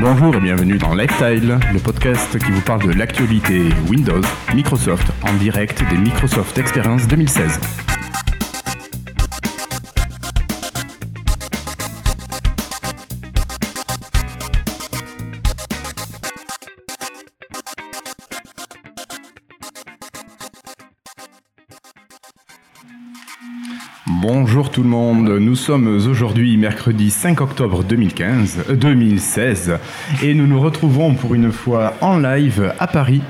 Bonjour et bienvenue dans Lifestyle, le podcast qui vous parle de l'actualité Windows, Microsoft, en direct des Microsoft Experience 2016. Bonjour tout le monde, nous sommes aujourd'hui mercredi 5 octobre 2015, 2016 et nous nous retrouvons pour une fois en live à Paris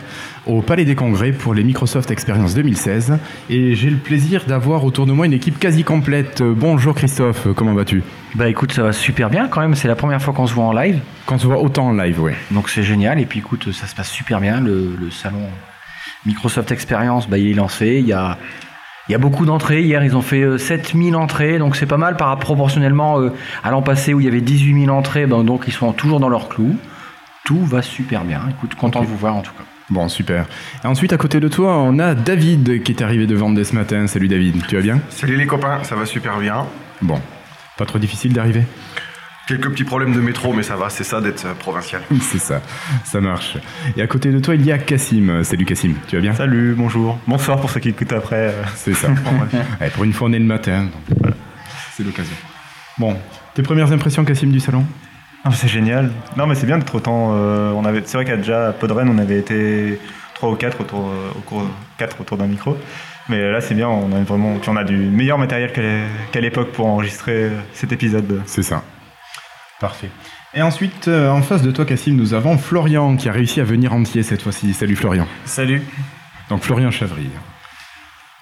au Palais des Congrès pour les Microsoft Experience 2016 et j'ai le plaisir d'avoir autour de moi une équipe quasi complète. Bonjour Christophe, comment vas-tu? Bah écoute, ça va super bien quand même, c'est la première fois qu'on se voit en live. Quand on se voit autant en live, oui. Donc c'est génial et puis écoute, ça se passe super bien, le, le salon Microsoft Experience, bah, il est lancé, il y a il y a beaucoup d'entrées. Hier, ils ont fait 7000 euh, entrées, donc c'est pas mal par proportionnellement euh, à l'an passé où il y avait 18 000 entrées. Ben, donc ils sont toujours dans leur clou. Tout va super bien. Écoute, content de vous voir en tout cas. Bon, super. Et ensuite, à côté de toi, on a David qui est arrivé de vendre ce matin. Salut David, tu vas bien? Salut les copains, ça va super bien. Bon, pas trop difficile d'arriver? Quelques petits problèmes de métro, mais ça va, c'est ça d'être euh, provincial. c'est ça, ça marche. Et à côté de toi, il y a Cassim. Salut Cassim, tu vas bien? Salut, bonjour. Bonsoir pour ceux qui écoutent après. Euh. C'est ça. pour une fois, on est le matin, voilà. c'est l'occasion. Bon, tes premières impressions, Cassim, du salon? Ah, C'est génial. Non, mais c'est bien d'être autant. Euh, on avait, c'est vrai qu'à déjà à Podren, on avait été trois ou quatre autour, au cours, quatre autour d'un micro. Mais là, c'est bien, on a vraiment, on a du meilleur matériel qu'à l'époque pour enregistrer cet épisode. C'est ça. Parfait. Et ensuite, euh, en face de toi, Cassim, nous avons Florian qui a réussi à venir entier cette fois-ci. Salut Florian. Salut. Donc Florian Chavry.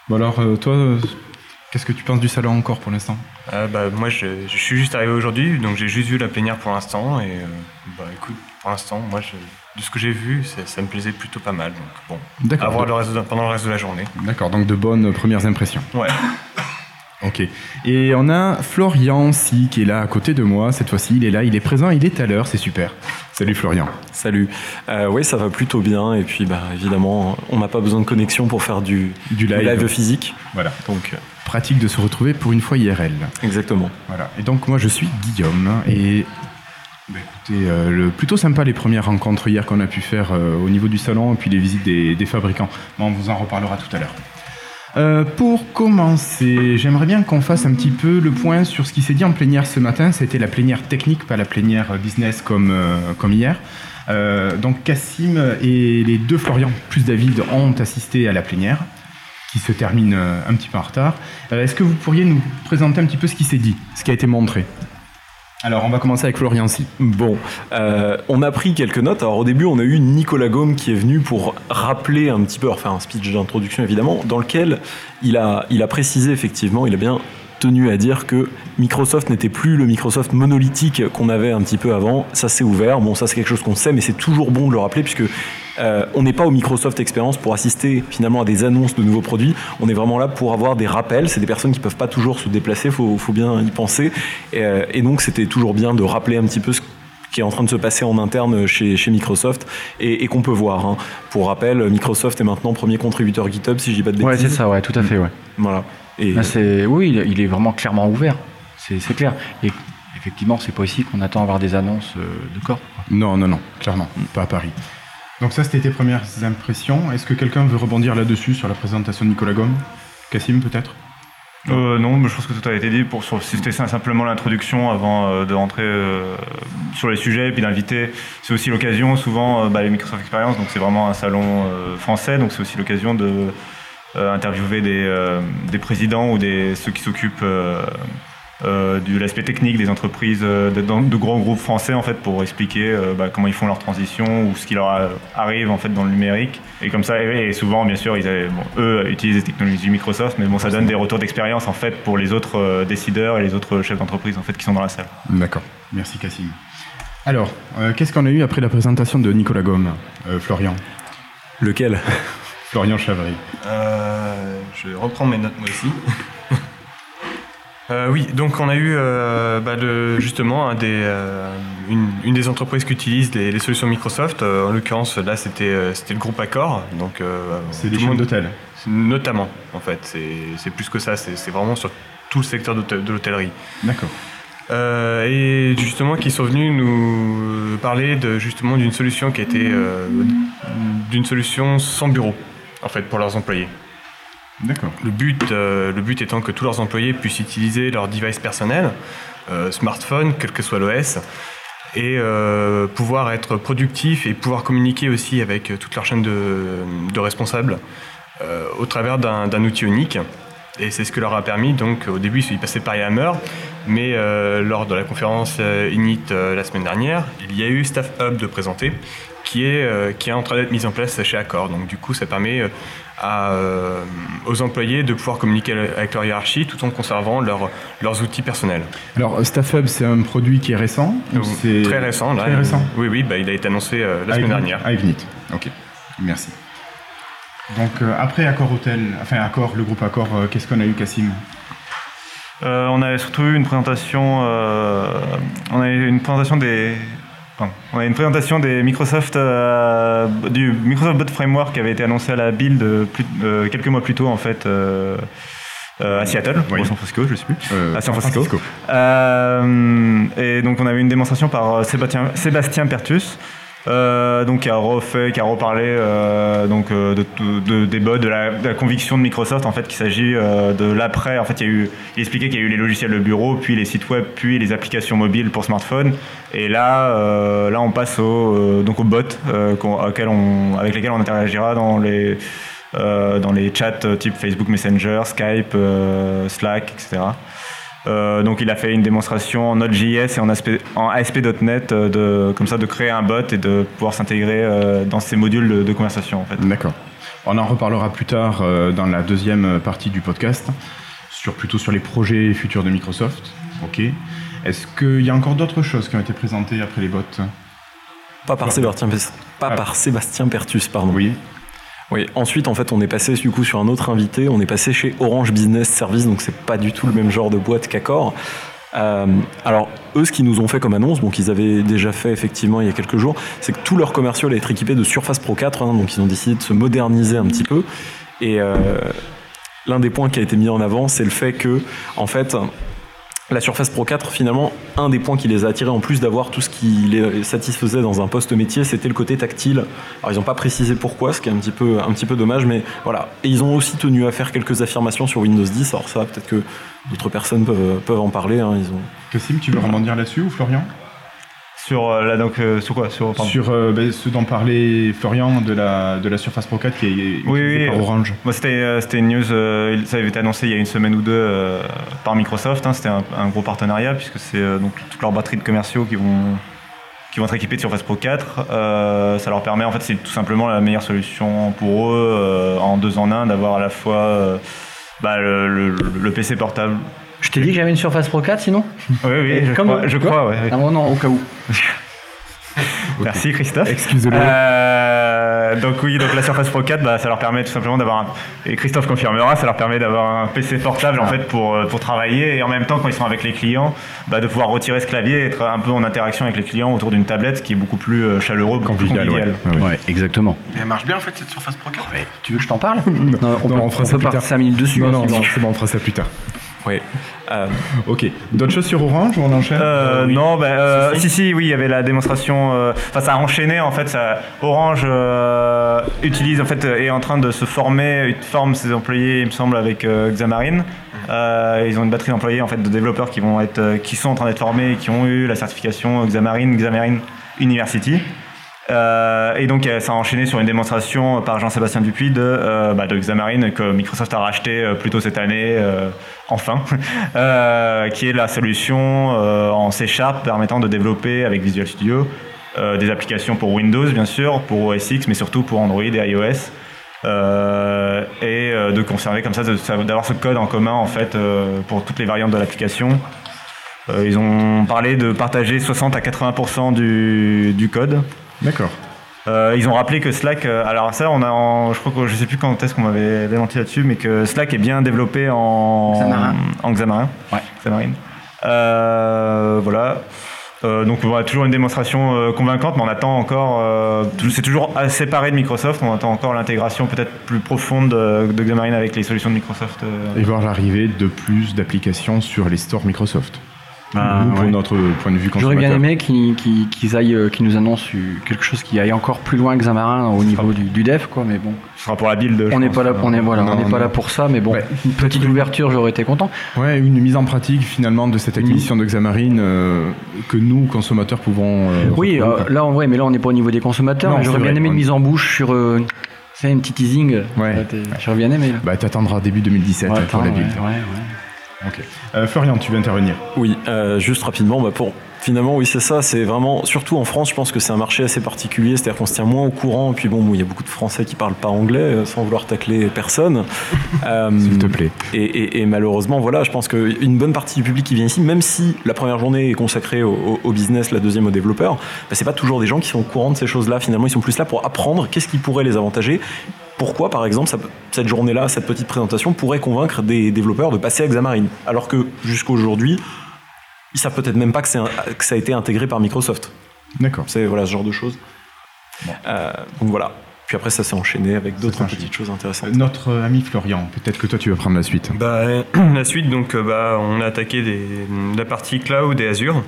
Bon alors, euh, toi, euh, qu'est-ce que tu penses du salon encore pour l'instant? Bah, Moi, je, suis juste arrivé aujourd'hui, donc j'ai juste vu la plénière pour l'instant. Et bah, écoute, pour l'instant, moi, de ce que j'ai vu, ça, me plaisait plutôt pas mal. Donc bon, à voir le reste pendant le reste de la journée. D'accord, donc de bonnes premières impressions. Ouais. Ok. Et on a Florian si qui est là à côté de moi. Cette fois-ci, il est là, il est présent, il est à l'heure, c'est super. Salut Florian. Salut. Euh, oui, ça va plutôt bien. Et puis, bah, évidemment, on n'a pas besoin de connexion pour faire du, du, live. physique. Voilà. Donc, euh, pratique de se retrouver pour une fois IRL. Exactement. Voilà. Et donc, moi, je suis Guillaume et bah, écoutez, euh, le, plutôt sympa les premières rencontres hier qu'on a pu faire au niveau du salon et puis les visites des, des fabricants. on vous en reparlera tout à l'heure. Euh, pour commencer, j'aimerais bien qu'on fasse un petit peu le point sur ce qui s'est dit en plénière ce matin. C'était la plénière technique, pas la plénière business comme, euh, hier. Euh, donc Cassim et les deux Florian plus David ont assisté à la plénière qui se termine un petit peu en retard. Est-ce que vous pourriez nous présenter un petit peu ce qui s'est dit, ce qui a été montré? Alors, on va commencer avec Florian aussi. Bon, euh, on a pris quelques notes. Alors, au début, on a eu Nicolas Gaume qui est venu pour rappeler un petit peu, enfin, un speech d'introduction évidemment, dans lequel il a, il a précisé effectivement, il a bien tenu à dire que Microsoft n'était plus le Microsoft monolithique qu'on avait un petit peu avant. Ça s'est ouvert. Bon, ça c'est quelque chose qu'on sait, mais c'est toujours bon de le rappeler puisque euh, on n'est pas au Microsoft Experience pour assister finalement à des annonces de nouveaux produits. On est vraiment là pour avoir des rappels. C'est des personnes qui peuvent pas toujours se déplacer. Faut, faut bien y penser. Et, euh, et donc c'était toujours bien de rappeler un petit peu ce qui est en train de se passer en interne chez, chez Microsoft et, et qu'on peut voir. Hein. Pour rappel, Microsoft est maintenant premier contributeur GitHub, si je dis pas de bêtises. Ouais, c'est ça, ouais, tout à fait, ouais. Voilà. Et... oui, il est vraiment clairement ouvert. C'est clair. Et effectivement, c'est pas ici qu'on attend avoir des annonces euh, de corps. Non, non, non, clairement, pas à Paris. Donc ça, c'était tes premières impressions. Est-ce que quelqu'un veut rebondir là-dessus sur la présentation de Nicolas Gomme? Cassim, peut-être? Euh, non, mais je pense que tout a été dit. Pour, c'était simplement l'introduction avant euh, de rentrer euh, sur les sujets et puis d'inviter. C'est aussi l'occasion, souvent, bah, les Microsoft Experience, donc c'est vraiment un salon français, donc c'est aussi l'occasion de interviewer des, des, présidents ou des, ceux qui s'occupent euh, de l'aspect technique des entreprises, de, de, grands groupes français en fait pour expliquer bah, comment ils font leur transition ou ce qui leur arrive en fait dans le numérique. Et comme ça, et, souvent bien sûr, ils bon, eux utilisent les technologies Microsoft, mais bon, ça donne des retours d'expérience en fait pour les autres décideurs et les autres chefs d'entreprise en fait qui sont dans la salle. D'accord, merci Cassim. Alors, qu'est-ce qu'on a eu après la présentation de Nicolas Gomme, Florian? Lequel? Florian Chavry. Euh, je reprends mes notes moi aussi. Euh, oui, donc on a eu euh, bah, justement des, une, des entreprises qui utilisent les, solutions Microsoft. en l'occurrence, là, c'était le groupe Accor. Donc, c'est des chaînes d'hôtels Notamment, en fait. C'est plus que ça. C'est vraiment sur tout le secteur de l'hôtellerie. D'accord. et justement qui sont venus nous parler de, justement d'une solution qui était d'une solution sans bureau en fait pour leurs employés. Le but, le but étant que tous leurs employés puissent utiliser leur device personnel, smartphone, quel que soit l'OS, et euh, pouvoir être productif et pouvoir communiquer aussi avec toute leur chaîne de, responsables euh, au travers d'un outil unique. Et c'est ce que leur a permis, donc au début ils passaient par Yammer, mais euh, lors de la conférence Init la semaine dernière, il y a eu Staff Hub de présenter, qui est, qui est en train d'être mise en place chez Accor. Donc du coup ça permet euh, aux employés de pouvoir communiquer avec leur hiérarchie tout en conservant leurs outils personnels. Alors StaffHub, c'est un produit qui est récent c'est Très récent. très récent? Oui, oui, bah, il a été annoncé euh, la semaine dernière. À Ignite. Ok, merci. Donc euh, après Accor Hotel, enfin Accor, le groupe Accor, qu'est-ce qu'on a eu, Cassim? On a surtout eu une présentation, on a eu une présentation des, on a une présentation des Microsoft, euh, du Microsoft Bot Framework qui avait été annoncé à la Build euh, quelques mois plus tôt en fait. Euh, à Seattle, ou à San Francisco, je ne sais plus. à San Francisco. et donc on avait une démonstration par Sébastien, Sébastien Pertus, euh, donc qui a refait, qui a reparlé euh, donc euh, de, des bots, de la, conviction de Microsoft en fait qu'il s'agit de l'après. En fait, il, y a eu, il expliquait qu'il y a eu les logiciels de bureau, puis les sites web, puis les applications mobiles pour smartphone. Et là, là, on passe au donc aux bots avec lesquels on interagira dans les dans les chats type Facebook Messenger, Skype, Slack, etc. Euh, donc il a fait une démonstration en Node.js et en, en ASP.NET euh, de, comme ça de créer un bot et de pouvoir s'intégrer euh, dans ces modules de, conversation en fait. D'accord. On en reparlera plus tard dans la deuxième partie du podcast, sur, plutôt sur les projets futurs de Microsoft. Ok. Est-ce qu'il y a encore d'autres choses qui ont été présentées après les bots? Pas par Sébastien, pas ah. par Sébastien Pertus, pardon. Oui. Oui, ensuite en fait on est passé du coup sur un autre invité, on est passé chez Orange Business Service, donc c'est pas du tout le même genre de boîte qu'Accor. Euh, alors eux ce qu'ils nous ont fait comme annonce, donc ils avaient déjà fait effectivement il y a quelques jours, c'est que tout leur commercial allait être équipé de Surface Pro 4, hein, donc ils ont décidé de se moderniser un petit peu. Et euh, l'un des points qui a été mis en avant, c'est le fait que en fait la Surface Pro 4, finalement, un des points qui les a attirés en plus d'avoir tout ce qui les satisfaisait dans un poste métier, c'était le côté tactile. Alors ils n'ont pas précisé pourquoi, ce qui est un petit peu, dommage, mais voilà. Et ils ont aussi tenu à faire quelques affirmations sur Windows 10. Alors ça, peut-être que d'autres personnes peuvent, peuvent en parler. Hein. Cassim, tu veux dire là-dessus ou Florian? Sur, euh, donc, euh, sur quoi Sur, sur euh, ben, ce dont parlait Florian de la, de la Surface Pro 4 qui est utilisée par Orange. c'était, c'était une news, ça avait été annoncé il y a une semaine ou deux par Microsoft. Hein, c'était un, gros partenariat puisque c'est donc toutes leurs batteries de commerciaux qui vont, qui vont être équipées de Surface Pro 4. ça leur permet, en fait, c'est tout simplement la meilleure solution pour eux en deux en un d'avoir à la fois bah, le PC portable je t'ai dit que j'avais une Surface Pro 4 sinon Oui, oui, je crois, je crois ouais, Ah non, au cas où. Merci Christophe. Excusez-le. Euh, donc oui, donc la Surface Pro 4, bah, ça leur permet tout simplement d'avoir un... et Christophe confirmera, ça leur permet d'avoir un PC portable en ah. fait pour, euh, pour travailler et en même temps quand ils sont avec les clients, bah, de pouvoir retirer ce clavier et être un peu en interaction avec les clients autour d'une tablette qui est beaucoup plus euh, chaleureux, convivial. Ouais. exactement. Et elle marche bien en fait cette Surface Pro 4 Tu veux que je t'en parle? Non, on, peut, on fera ça plus tard. 5 minutes dessus. Non, non, non c'est bon, on fera ça plus tard. Oui. Euh, ok. D'autres choses sur Orange ou on enchaîne euh, Non, ben, euh, si, si, oui, il y avait la démonstration. Enfin, ça a enchaîné en fait. Ça, Orange utilise en fait est en train de se former, forme ses employés, il me semble, avec Xamarin. ils ont une batterie d'employés en fait de développeurs qui vont être, qui sont en train d'être formés, et qui ont eu la certification Xamarin, Xamarin University. Euh, et donc ça a enchaîné sur une démonstration par Jean-Sébastien Dupuis de, euh, bah, Xamarin que Microsoft a racheté euh, plus tôt cette année, enfin, qui est la solution en C Sharp permettant de développer avec Visual Studio des applications pour Windows bien sûr, pour OS X, mais surtout pour Android et iOS. et de conserver comme ça, d'avoir ce code en commun en fait pour toutes les variantes de l'application. ils ont parlé de partager 60 à 80% du, du code D'accord. Euh, ils ont rappelé que Slack, euh, alors ça, on a, je crois que je sais plus quand est-ce qu'on m'avait démenti là-dessus, mais que Slack est bien développé en Xamarin. En Xamarin. Ouais. Xamarin. Euh, voilà. donc on a toujours une démonstration convaincante, mais on attend encore. c'est toujours séparé de Microsoft. On attend encore l'intégration peut-être plus profonde de, de, Xamarin avec les solutions de Microsoft. Et voir l'arrivée de plus d'applications sur les stores Microsoft. Bah, nous, pour ouais. notre point de vue J'aurais bien aimé qu'ils aillent, euh, qu'ils nous annoncent quelque chose qui aille encore plus loin que Xamarin au niveau du, du dev, quoi. Mais bon, Ce sera pour la build. on n'est pas là, on est voilà, Non, on n'est pas là pour ça. Mais bon, Ouais. une petite ouverture, j'aurais été content. Ouais, une mise en pratique finalement de cette acquisition de Xamarin euh, que nous, consommateurs, pouvons. euh, Oui, euh, là, en vrai, mais là, on n'est pas au niveau des consommateurs. J'aurais bien aimé une mise en bouche sur, euh, c'est un petit teasing. Ouais. J'aurais bien aimé. Là. Bah, t'attendras début 2017 Ouais, pour la attends, build. Ok. Euh, Florian, tu veux intervenir Oui, euh, juste rapidement, bah pour finalement, oui, c'est ça. C'est vraiment, surtout en France, je pense que c'est un marché assez particulier. C'est-à-dire qu'on se tient moins au courant. Et puis bon, il y a beaucoup de Français qui parlent pas anglais, euh, sans vouloir tacler personne. Euh, S'il te plaît. Et, et- et malheureusement, voilà, je pense qu'une bonne partie du public qui vient ici, même si la première journée est consacrée au business, la deuxième aux développeurs, bah, c'est pas toujours des gens qui sont au courant de ces choses-là. Finalement, ils sont plus là pour apprendre qu'est-ce qui pourrait les avantager. Pourquoi, par exemple, ça cette journée-là, cette petite présentation pourrait convaincre des développeurs de passer à Xamarin Alors que jusqu'aujourd'hui, ils savent peut-être même pas que, c'est un- que ça a été intégré par Microsoft. D'accord. C'est voilà, ce genre de choses. Euh, donc voilà. Puis après, ça s'est enchaîné avec d'autres petites choses intéressantes. Euh, Notre euh, ami Florian, peut-être que toi tu vas prendre la suite. Bah, la suite, donc, bah, on a attaqué des- la partie cloud et Azure.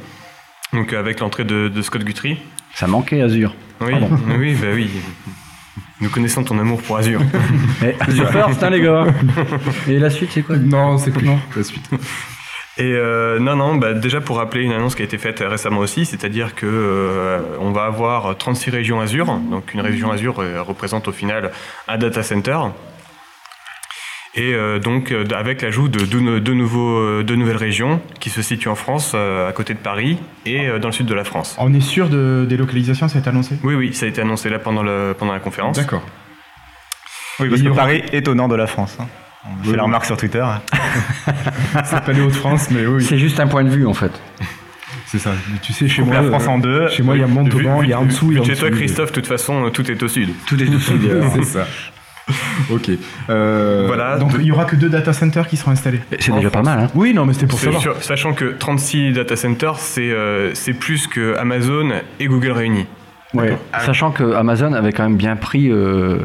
Donc, avec l'entrée de, de Scott Guthrie. Ça manquait Azure. Oui, oui, bah oui. Nous connaissons ton amour pour Azure. Eh, Azure first, hein, les gars. Et la suite, c'est quoi? Non, c'est plus la suite. Et euh, non, non, bah, déjà pour rappeler une annonce qui a été faite récemment aussi, c'est-à-dire que euh, on va avoir 36 régions Azure. Donc une région Azure euh, représente au final un data center. Et euh, donc euh, avec l'ajout de deux, deux nouveaux, euh, deux nouvelles régions qui se situent en France, euh, à côté de Paris et euh, dans le sud de la France. On est sûr de des localisations, ça a été annoncé? Oui, oui, ça a été annoncé là pendant, le, pendant la conférence. D'accord. Oui, parce que aura- Paris est au nord de la France. hein. On Oui, fait la oui. remarque sur Twitter. C'est pas les Hauts-de-France, mais oui, C'est juste un point de vue, en fait. c'est ça. Mais tu sais, chez moi, la France euh, en deux. Chez moi, il y a Montauban, il y a en dessous, il y a en Chez toi. Christophe, de toute façon, tout est au sud. Tout est aussi. C'est ça. Ok. Euh, Voilà. Donc il y aura que deux data centers qui seront installés. C'est déjà pas mal, hein. Oui, non, mais c'était pour savoir. sûr, sachant que 36 data centers, c'est euh, c'est plus que Amazon et Google réunis. Ouais. Sachant que Amazon avait quand même bien pris. euh,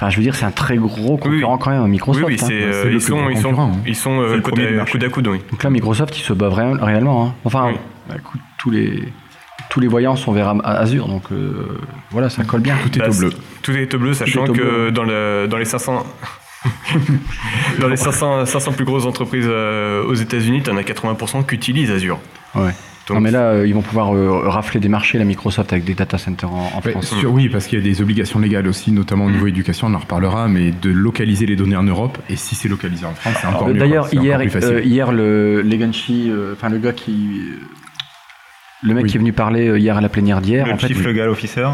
Enfin, je veux dire, c'est un très gros concurrent oui. quand même Microsoft. oui, oui, hein. c'est, euh, ils, plus sont, ils, sont, hein. ils sont euh, C'est le coude, à, coude. Donc là, Microsoft, il se bat vra- réellement. hein. Enfin, Oui. bah, écoute, tous les tous les voyants sont vers Azure, donc euh, voilà, ça colle bien. Tout est Bah, au bleu. Tout est au bleu, sachant au que bleu. dans, le, dans les 500... dans les 500, 500 plus grosses entreprises euh, aux États-Unis, tu en as 80% qui utilisent Azure. Ouais. Donc- non, mais là, euh, ils vont pouvoir euh, rafler des marchés, la Microsoft, avec des data centers en, en Ouais, France. sur- oui, parce qu'il y a des obligations légales aussi, notamment au niveau éducation, on en reparlera, mais de localiser les données en Europe. Et si c'est localisé en France, c'est encore Euh, mieux. D'ailleurs, hier, euh, hier, le Leganchi, euh, enfin le gars qui, le mec Oui. qui est venu parler euh, hier à la plénière d'hier, Le en fait, chief il- legal officer,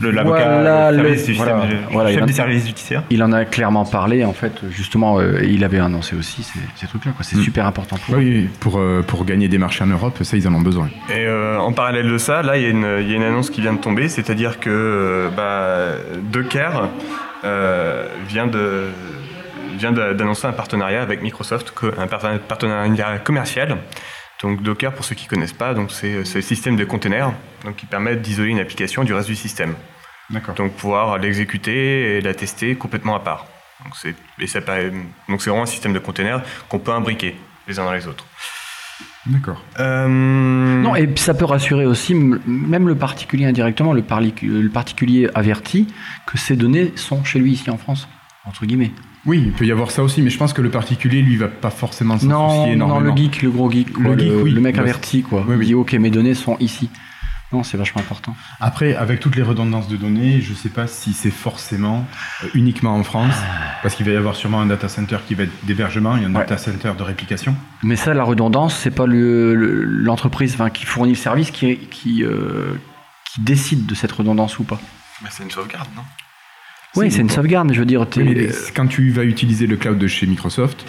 le- l'avocat, Voilà, service du voilà, système- voilà, il chef a- du service judiciaire. il en a clairement parlé. En fait, justement, euh, et il avait annoncé aussi ces, ces trucs-là. quoi. C'est Mm. super important pour eux. Oui, pour, euh, pour gagner des marchés en Europe, ça, ils en ont besoin. Et euh, en parallèle de ça, là, il y, a une- il y a une annonce qui vient de tomber, c'est-à-dire que euh, bah, Docker euh, vient de vient d'annoncer un partenariat avec Microsoft, un parten- partenariat commercial. Donc Docker, pour ceux qui connaissent pas, donc c'est c'est le système de containers, donc qui permettent d'isoler une application du reste du système. D'accord. Donc pouvoir l'exécuter et la tester complètement à part. Donc c'est et ça paraît- donc c'est vraiment un système de containers qu'on peut imbriquer les uns dans les autres. D'accord. Euh, Non, et ça peut rassurer aussi même le particulier indirectement, le, le particulier averti que ces données sont chez lui ici en France, entre guillemets. Oui, il peut y avoir ça aussi, mais je pense que le particulier, lui, va pas forcément s'en Non, soucier non, énormément. le geek, le gros geek, quoi, Le geek, oui. le mec Bah, averti, quoi. oui, oui. Il dit ok, mes données sont ici. Non, c'est vachement important. Après, avec toutes les redondances de données, je sais pas si c'est forcément euh, uniquement en France, parce qu'il va y avoir sûrement un data center qui va être d'hébergement et un Ouais. data center de réplication. Mais ça, la redondance, c'est pas le- le- l'entreprise enfin, qui fournit le service qui, qui, euh, qui décide de cette redondance ou pas. Mais c'est une sauvegarde, non? Oui, c'est une sauvegarde, mais je veux dire, t'es- Oui, mais quand tu vas utiliser le cloud de chez Microsoft,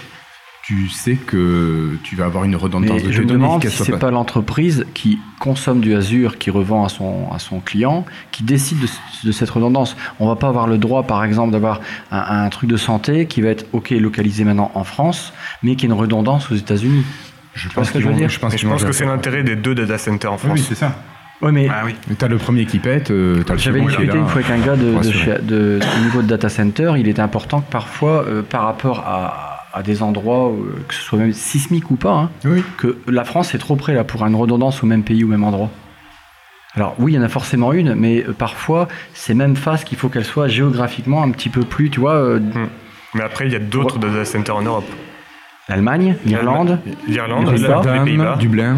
tu sais que tu vas avoir une redondance mais de je me demande si soit c'est pas l'entreprise qui consomme du Azure, qui revend à son, à son client, qui décide de, de cette redondance. On va pas avoir le droit, par exemple, d'avoir un, un truc de santé qui va être ok localisé maintenant en France, mais qui a une redondance aux États-Unis. Je ce que je veux qu'ils vont- dire je pense, je pense que c'est l'intérêt des deux data centers en France. oui, c'est ça. Ouais, mais Ah oui. Mais t'as le premier qui pète, euh, t'as le J'avais second qui est discuté une fois avec un gars de, pour de assurer. chez- de- au niveau de data center. Il était important que parfois, euh, par rapport à, à des endroits, euh, que ce soit même sismique ou pas, hein, Oui. que la France est trop près là pour une redondance au même pays, au même endroit. Alors oui, il y en a forcément une, mais euh, parfois, ces mêmes phases qu'il faut qu'elles soient géographiquement un petit peu plus, tu vois, euh, Mais après, il y a d'autres data centers en Europe. l'Allemagne, l'Irlande, L'Irlande, Les Pays-Bas. Dublin.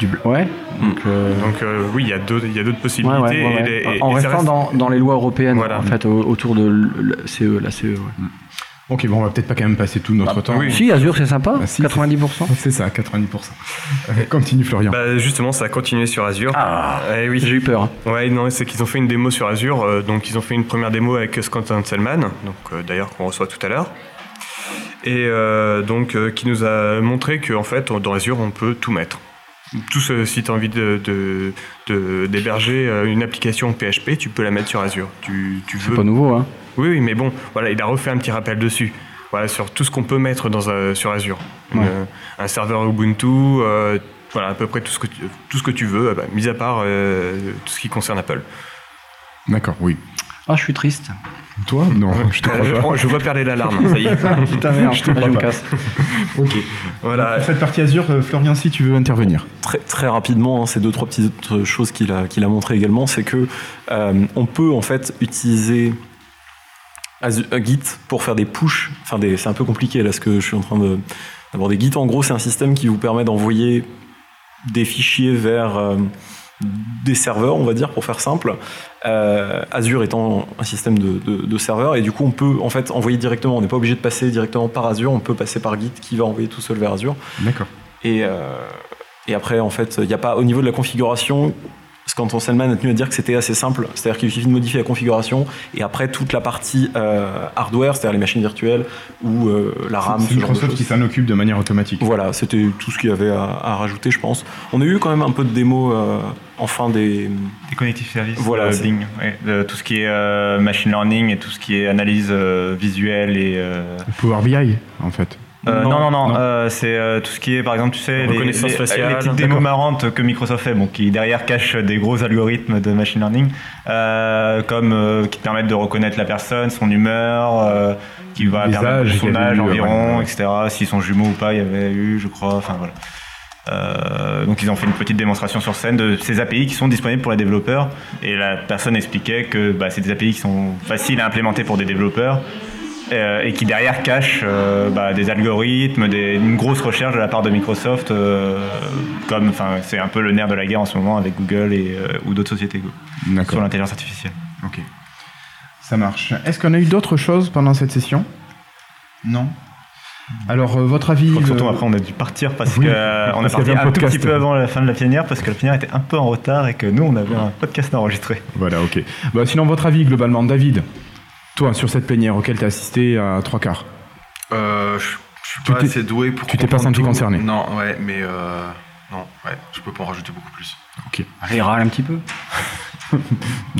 Du... ouais. Donc, euh, Donc euh, oui, il y a d'autres il y a d'autres ouais, possibilités. ouais, ouais, et ouais. les- et- en et restant reste- dans, dans les lois européennes, Voilà. en fait, au- autour de CE, la CE. ouais. Ok, bon, on va peut-être pas quand même passer tout notre temps. oui. Si, Azure, c'est sympa, Ah, si, 90%. C'est ça, 90%. Euh, Continue, Florian. Bah, justement, ça a continué sur Azure. Ah, Eh oui. j'ai eu peur. hein. Ouais, non, c'est qu'ils ont fait une démo sur Azure. euh, donc, ils ont fait une première démo avec Scott Selman, donc euh, d'ailleurs qu'on reçoit tout à l'heure. Et euh, donc, euh, qui nous a montré qu'en fait, dans Azure, on peut tout mettre. Tout ce, si tu as envie de, de- de- d'héberger euh, une application PHP, tu peux la mettre sur Azure. Tu, tu C'est veux. pas nouveau, hein. Oui, oui, mais bon, voilà, il a refait un petit rappel dessus. Voilà, sur tout ce qu'on peut mettre dans, un- sur Azure. Une- Ouais. un serveur Ubuntu, euh, voilà, à peu près tout ce que tu, tout ce que tu veux, euh, bah, mis à part euh, tout ce qui concerne Apple. D'accord, oui. Ah, je suis triste. Toi? Non, je te crois pas. je, je vois perdre l'alarme, ça y est. Putain, merde, Je te crois me pas. casse. Ok. Voilà. Pour cette partie Azure, euh, Florian, si tu veux intervenir. Très, très rapidement, hein, ces deux trois petites choses qu'il a, qu'il a montré également, c'est que euh, on peut en fait utiliser euh, Git pour faire des push. Enfin, des, c'est un peu compliqué là, ce que je suis en train de d'aborder. Git, en gros, c'est un système qui vous permet d'envoyer des fichiers vers euh, des serveurs, on va dire, pour faire simple. Euh, Azure étant un système de, de, de serveurs, et du coup, on peut en fait envoyer directement. On n'est pas obligé de passer directement par Azure, on peut passer par Git qui va envoyer tout seul vers Azure. D'accord. Et, euh, et après, en fait, il n'y a pas au niveau de la configuration. Scanton Selman a tenu à dire que c'était assez simple, c'est-à-dire qu'il suffit de modifier la configuration et après toute la partie euh, hardware, c'est-à-dire les machines virtuelles ou euh, la RAM, C'est Microsoft qui s'en occupe de manière automatique. Voilà, c'était tout ce qu'il y avait à, à rajouter, je pense. On a eu quand même un peu de démo euh, en fin des. Des connectifs services, Voilà, euh, Bing. ouais. De tout ce qui est euh, machine learning et tout ce qui est analyse euh, visuelle et. euh, Power BI, en fait. Euh, Non, non, non, euh, c'est euh, tout ce qui est, par exemple, tu sais, les, les- faciale, les petites démos marrantes que Microsoft fait, bon, qui derrière cachent des gros algorithmes de machine learning, comme qui te permettent de reconnaître la personne, son humeur, qui va Les permettre âges, il y son âge eu, environ, ouais, etc. S'ils sont jumeaux ou pas, il y avait eu, je crois, enfin voilà. Donc ils ont fait une petite démonstration sur scène de ces API qui sont disponibles pour les développeurs et la personne expliquait que bah, c'est des API qui sont faciles à implémenter pour des développeurs euh, et qui derrière cachent euh, bah, des algorithmes, des- une grosse recherche de la part de Microsoft, euh, comme c'est un peu le nerf de la guerre en ce moment avec Google et, euh, ou d'autres sociétés sur l'intelligence artificielle. Ok. Ça marche. Est-ce qu'on a eu d'autres choses pendant cette session? Non. Alors, euh, votre avis euh, surtout après on a dû partir parce Oui, qu'on a parti un un tout petit peu avant la fin de la plénière parce que la plénière était un peu en retard et que nous on avait un podcast à enregistrer. Voilà, ok. Bah, sinon, votre avis globalement, David? Toi, sur cette plénière auquel tu as assisté à trois quarts Euh, je, suis Tu pas t'es- assez doué pour. tu t'es pas senti tout. concerné Non, ouais, mais euh, non, ouais, je peux pas en rajouter beaucoup plus. Allez, râle un petit peu.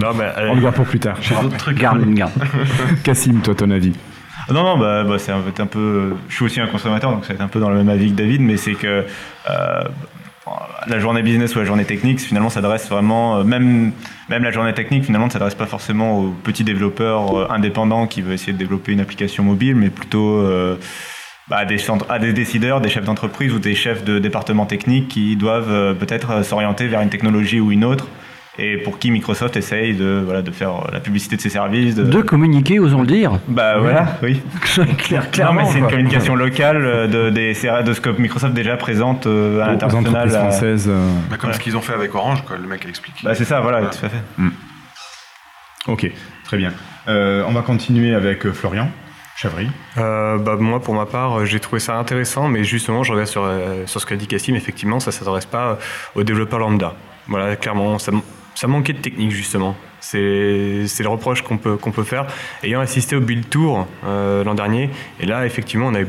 Non, mais, euh, On le garde pour plus tard. J'ai d'autres trucs. Garde, garde. Cassim, toi, ton avis Non, non, bah, bah, c'est un, c'est un peu. Je suis aussi un consommateur, donc ça va être un peu dans le même avis que David, mais c'est que euh, la journée business ou la journée technique, finalement, s'adresse vraiment, euh, même, la journée technique, finalement, ne s'adresse pas forcément aux petits développeurs euh, indépendants qui veulent essayer de développer une application mobile, mais plutôt euh, bah, à, des décideurs, des chefs d'entreprise ou des chefs de département technique qui doivent peut-être s'orienter vers une technologie ou une autre. Et pour qui Microsoft essaye de, voilà, de faire la publicité de ses services. De, De communiquer, osons le dire. Bah voilà, oui. Claire, Non, clairement. mais c'est une communication locale euh, de, des, de ce que Microsoft déjà présente euh, à l'international. entreprises euh, françaises. euh, Bah, comme ce qu'ils ont fait avec Orange, quoi, le mec il explique. Bah, c'est ça, voilà, tout à fait. Ok, très bien. Euh, on va continuer avec Florian Chavry. Euh, bah, moi, pour ma part, j'ai trouvé ça intéressant, mais justement, je reviens sur, euh, sur ce qu'a dit Cassim. Effectivement, ça ne s'adresse pas aux développeurs lambda. Voilà, clairement, ça, ça manquait de technique, justement. C'est c'est le reproche qu'on peut, qu'on peut faire. Ayant assisté au Build Tour euh, l'an dernier, et là, effectivement, on avait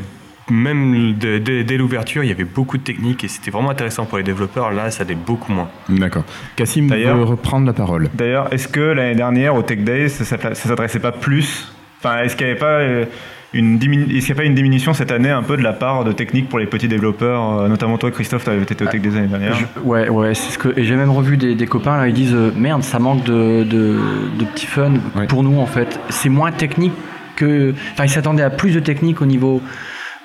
même dès, l'ouverture, il y avait beaucoup de techniques et c'était vraiment intéressant pour les développeurs. Là, ça l'est beaucoup moins. D'accord. Cassim D'ailleurs- veut reprendre la parole. D'ailleurs, est-ce que l'année dernière, au Tech Days, ça s'appla- ça s'adressait pas plus? Enfin, est-ce qu'il n'y avait pas euh, une, diminu- est-ce qu'il y a pas une diminution cette année un peu de la part de techniques pour les petits développeurs euh, Notamment toi, Christophe, tu avais été au Tech Days l'année dernière. Je- ouais, ouais, c'est ce que. Et j'ai même revu des, des copains là, ils disent euh, merde, ça manque de, de, de petits fun pour nous en fait. C'est moins technique que. Enfin, ils s'attendaient à plus de technique au niveau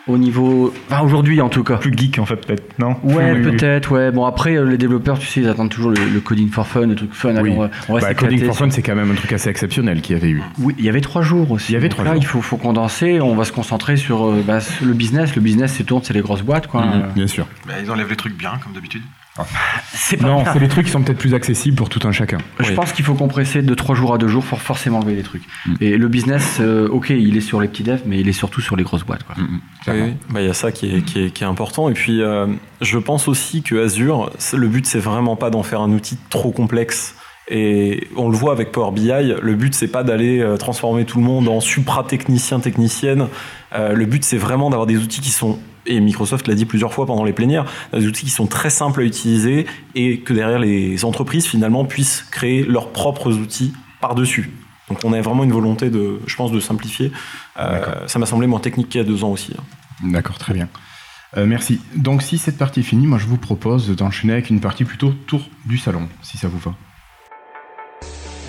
au niveau. Enfin, aujourd'hui en tout cas. Plus geek en fait, peut-être, non Ouais, Oui, oui. peut-être, ouais. Bon, après, euh, les développeurs, tu sais, ils attendent toujours le, le coding for fun, le truc fun. Oui. on va Bah, Coding for Fun, c'est quand même un truc assez exceptionnel qu'il y avait eu. Oui, il y avait trois jours aussi. Il y avait trois là, jours. il faut, faut condenser. On va se concentrer sur euh, bah, le business. Le business, c'est tourne, c'est les grosses boîtes, quoi. Euh, Bien sûr. Bah, ils enlèvent les trucs bien, comme d'habitude. C'est pas Non, c'est des trucs qui sont peut-être plus accessibles pour tout un chacun. Je Oui. pense qu'il faut compresser de trois jours à deux jours pour forcément enlever les trucs. Mm. Et le business, euh, ok, il est sur les petits devs, mais il est surtout sur les grosses boîtes. Quoi. Oui, oui. Bah, il y a ça qui est, qui est, qui est important. Et puis, euh, je pense aussi que Azure, le but, c'est vraiment pas d'en faire un outil trop complexe. Et on le voit avec Power BI, le but, c'est pas d'aller euh, transformer tout le monde en supra-technicien, technicienne. Euh, le but, c'est vraiment d'avoir des outils qui sont, et Microsoft l'a dit plusieurs fois pendant les plénières, des outils qui sont très simples à utiliser et que derrière les entreprises, finalement, puissent créer leurs propres outils par-dessus. Donc on a vraiment une volonté de, je pense, de simplifier. Euh, ça m'a semblé moins technique qu'il y a deux ans aussi. hein. D'accord, très bien. Euh, merci. Donc, si cette partie est finie, moi je vous propose d'enchaîner avec une partie plutôt tour du salon, si ça vous va.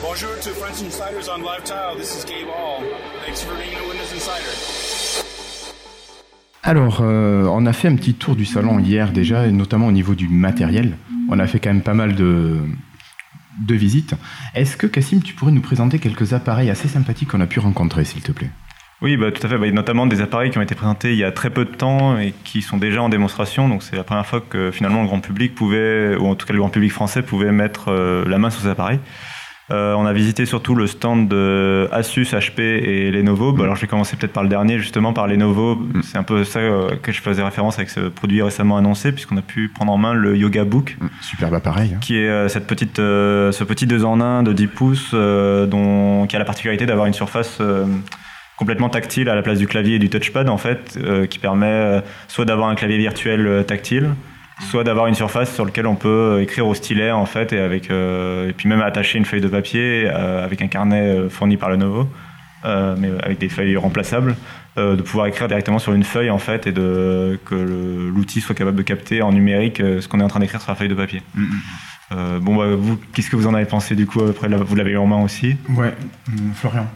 Bonjour to French Insiders on Live Tile. This is Gabe Hall. Thanks for being a Windows Insider. Alors, euh, on a fait un petit tour du salon hier déjà, notamment au niveau du matériel. On a fait quand même pas mal de, de visites. Est-ce que, Cassim, tu pourrais nous présenter quelques appareils assez sympathiques qu'on a pu rencontrer, s'il te plaît? Oui, bah, tout à fait. Bah, notamment des appareils qui ont été présentés il y a très peu de temps et qui sont déjà en démonstration. Donc c'est la première fois que finalement le grand public pouvait, ou en tout cas le grand public français pouvait mettre euh, la main sur ces appareils. Euh, on a visité surtout le stand de Asus, HP et Lenovo. Bah, alors je vais commencer peut-être par le dernier, justement par Lenovo. C'est un peu ça euh, que je faisais référence avec ce produit récemment annoncé, puisqu'on a pu prendre en main le Yoga Book Superbe appareil. hein. qui est euh, cette petite, ce petit 2 en 1 de 10 pouces dont, qui a la particularité d'avoir une surface complètement tactile à la place du clavier et du touchpad en fait, qui permet soit d'avoir un clavier virtuel tactile, soit d'avoir une surface sur laquelle on peut euh, écrire au stylet en fait et avec euh, et puis même attacher une feuille de papier euh, avec un carnet fourni par Lenovo, euh, mais avec des feuilles remplaçables. euh, de pouvoir écrire directement sur une feuille en fait et de que le- l'outil soit capable de capter en numérique ce qu'on est en train d'écrire sur la feuille de papier. Euh, bon, bah, vous, qu'est-ce que vous en avez pensé du coup après Vous l'avez eu en main aussi? Ouais, Florian,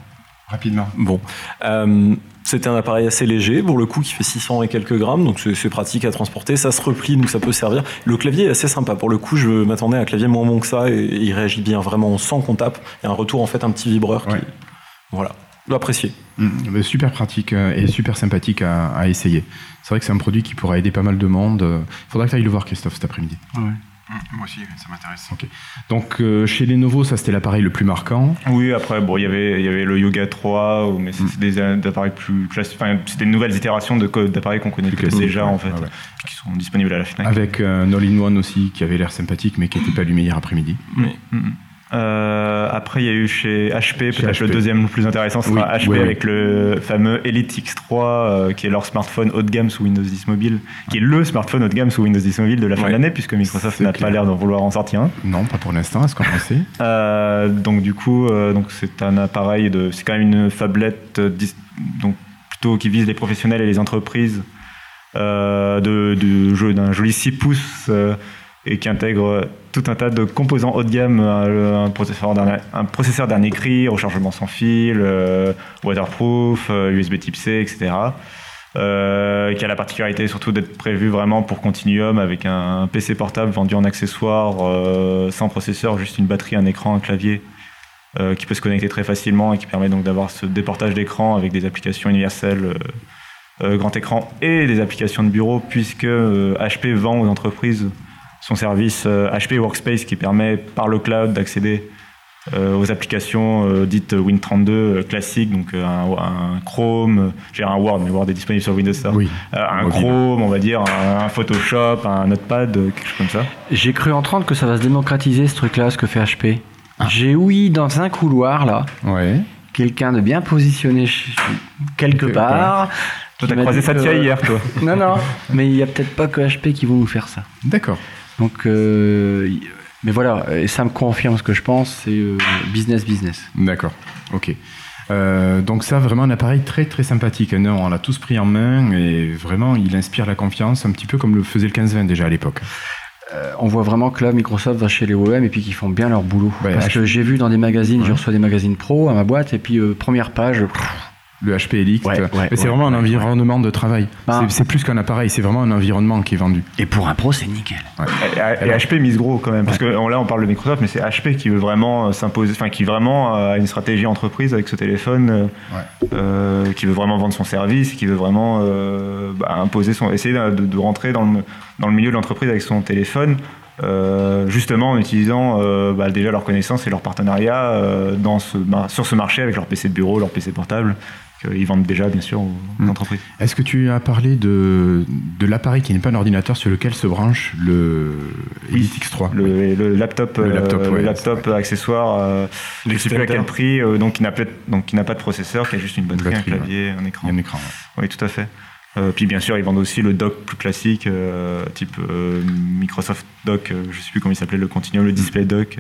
rapidement. Bon, Euh, c'était un appareil assez léger, pour le coup, qui fait 600 et quelques grammes, donc c'est pratique à transporter. Ça se replie, donc ça peut servir. Le clavier est assez sympa. Pour le coup, je m'attendais à un clavier moins bon que ça, et il réagit bien, vraiment sans qu'on tape. Il y a un retour, en fait, un petit vibreur. Qui, Ouais. voilà, l'apprécier. Hum, super pratique euh, et super sympathique à, à essayer. C'est vrai que c'est un produit qui pourra aider pas mal de monde. Il faudra que tu ailles le voir, Christophe, cet après-midi. Moi aussi, ça m'intéresse. Donc, euh, chez Lenovo, ça c'était l'appareil le plus marquant. Oui, après, bon, il y avait, il y avait le Yoga 3, ou- mais c'est c'est des, euh, appareils plus classiques. Enfin, c'est des nouvelles itérations de d'appareils qu'on connaît Plus déjà, ouais, en fait, ouais, ouais. qui sont disponibles à la FNAC. Avec euh, un all-in-one aussi qui avait l'air sympathique mais qui n'était pas allumé hier après-midi. Oui. Mhm. Euh, après, il y a eu chez HP, peut-être le deuxième le plus intéressant sera Oui, HP oui, oui. avec le fameux Elite X3, euh, qui est leur smartphone haut de gamme sous Windows 10 Mobile, qui est le smartphone haut de gamme sous Windows 10 Mobile de la fin de l'année, puisque Microsoft n'a pas l'air d'en vouloir en sortir un. Non, pas pour l'instant, est-ce qu'on sait? Euh, donc du coup, euh, donc c'est un appareil de, c'est quand même une phablette dis- donc plutôt qui vise les professionnels et les entreprises de, de d'un joli 6 pouces et qui intègre tout un tas de composants haut de gamme, un, un processeur dernier, un processeur dernier cri, rechargement sans fil, euh, waterproof, euh, USB Type C, etc. Euh, qui a la particularité surtout d'être prévu vraiment pour Continuum avec un PC portable vendu en accessoire euh, sans processeur, juste une batterie, un écran, un clavier euh, qui peut se connecter très facilement et qui permet donc d'avoir ce déportage d'écran avec des applications universelles euh, euh, grand écran et des applications de bureau puisque euh, HP vend aux entreprises son service euh, HP Workspace qui permet par le cloud d'accéder euh, aux applications euh, dites Win32 euh, classiques, donc euh, un, un Chrome, euh, j'ai un Word, mais Word est disponible sur Windows Store. Oui. Euh, un Mobile. Chrome, on va dire, un, Photoshop, un Notepad, euh, quelque chose comme ça. J'ai cru entendre que ça va se démocratiser ce truc-là, ce que fait HP. Ah. J'ai ouï dans un couloir là, Ouais. quelqu'un de bien positionné quelque part. Toi, t'as croisé Satya que- hier, toi. Non, non, mais il y a peut-être pas que HP qui vont nous faire ça. D'accord. Donc, euh, mais voilà, et ça me confirme ce que je pense, c'est euh, business, business. D'accord. Ok. Euh, donc ça, vraiment un appareil très très sympathique. hein. On l'a tous pris en main et vraiment, il inspire la confiance, un petit peu comme le faisait le 15-20 déjà à l'époque. Euh, on voit vraiment que là, Microsoft va chez les OEM et puis qu'ils font bien leur boulot. Ouais, Parce que j'ai vu dans des magazines, Ouais. je reçois des magazines pro à ma boîte et puis euh, première page, pff, le HP Elite. Ouais, c'est ouais, vraiment un ouais, environnement de travail. Bah. C'est- plus qu'un appareil, c'est vraiment un environnement qui est vendu. Et pour un pro, c'est nickel. Et, et HP mise gros quand même, parce que on- là on parle de Microsoft, mais c'est HP qui veut vraiment euh, s'imposer, enfin qui vraiment euh, a une stratégie entreprise avec ce téléphone, euh, Ouais. euh, qui veut vraiment vendre son service, qui veut vraiment euh, bah, imposer son, essayer de, de rentrer dans le, dans le milieu de l'entreprise avec son téléphone, euh, justement en utilisant euh, bah, déjà leurs connaissances et leur partenariat euh, dans ce, mar- sur ce marché avec leur PC de bureau, leur PC portable, qu'ils vendent déjà bien sûr aux Mm. entreprises. Est-ce que tu as parlé de, de l'appareil qui n'est pas un ordinateur sur lequel se branche le Elite X3 Le, le laptop, Le euh, laptop, le ouais, laptop c'est accessoire, euh, je sais plus à quel prix, euh, donc qui n'a peut- donc qui n'a pas de processeur, qui a juste une batterie, batterie, un clavier, un écran. Un écran. ouais. Oui, tout à fait. Euh, puis bien sûr, ils vendent aussi le dock plus classique, euh, type euh, Microsoft Dock, euh, je sais plus comment il s'appelait, le Continuum, le Display Dock.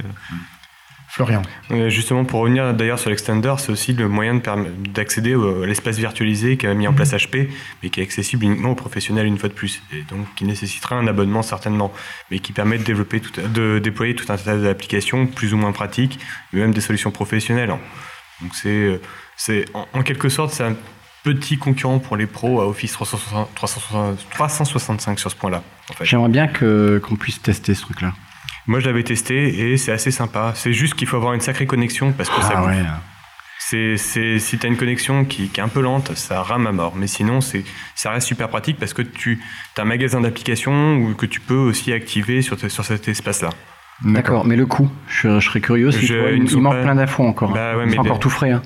Florian. Euh, Justement, pour revenir d'ailleurs sur l'extender, c'est aussi le moyen d'accéder à l'espace virtualisé qu'a mis en place HP, mais qui est accessible uniquement aux professionnels une fois de plus, et donc qui nécessitera un abonnement certainement, mais qui permet de développer, tout, de déployer tout un tas d'applications plus ou moins pratiques, mais même des solutions professionnelles. Donc c'est, euh, en, quelque sorte, c'est un petit concurrent pour les pros à Office 360 360 365 sur ce point-là. En fait. J'aimerais bien qu'on puisse tester ce truc-là. Moi, je l'avais testé et c'est assez sympa. C'est juste qu'il faut avoir une sacrée connexion parce que ça Ah bouffe. ouais. C'est, c'est, si tu as une connexion qui, qui est un peu lente, ça rame à mort. Mais sinon, c'est, ça reste super pratique parce que tu as un magasin d'applications ou que tu peux aussi activer sur, sur cet espace-là. D'accord, mais le coût, je, je serais curieux. si Je- ils il, ne il manque pas- plein d'infos encore. Bah ouais, c'est mais encore tout frais. hein.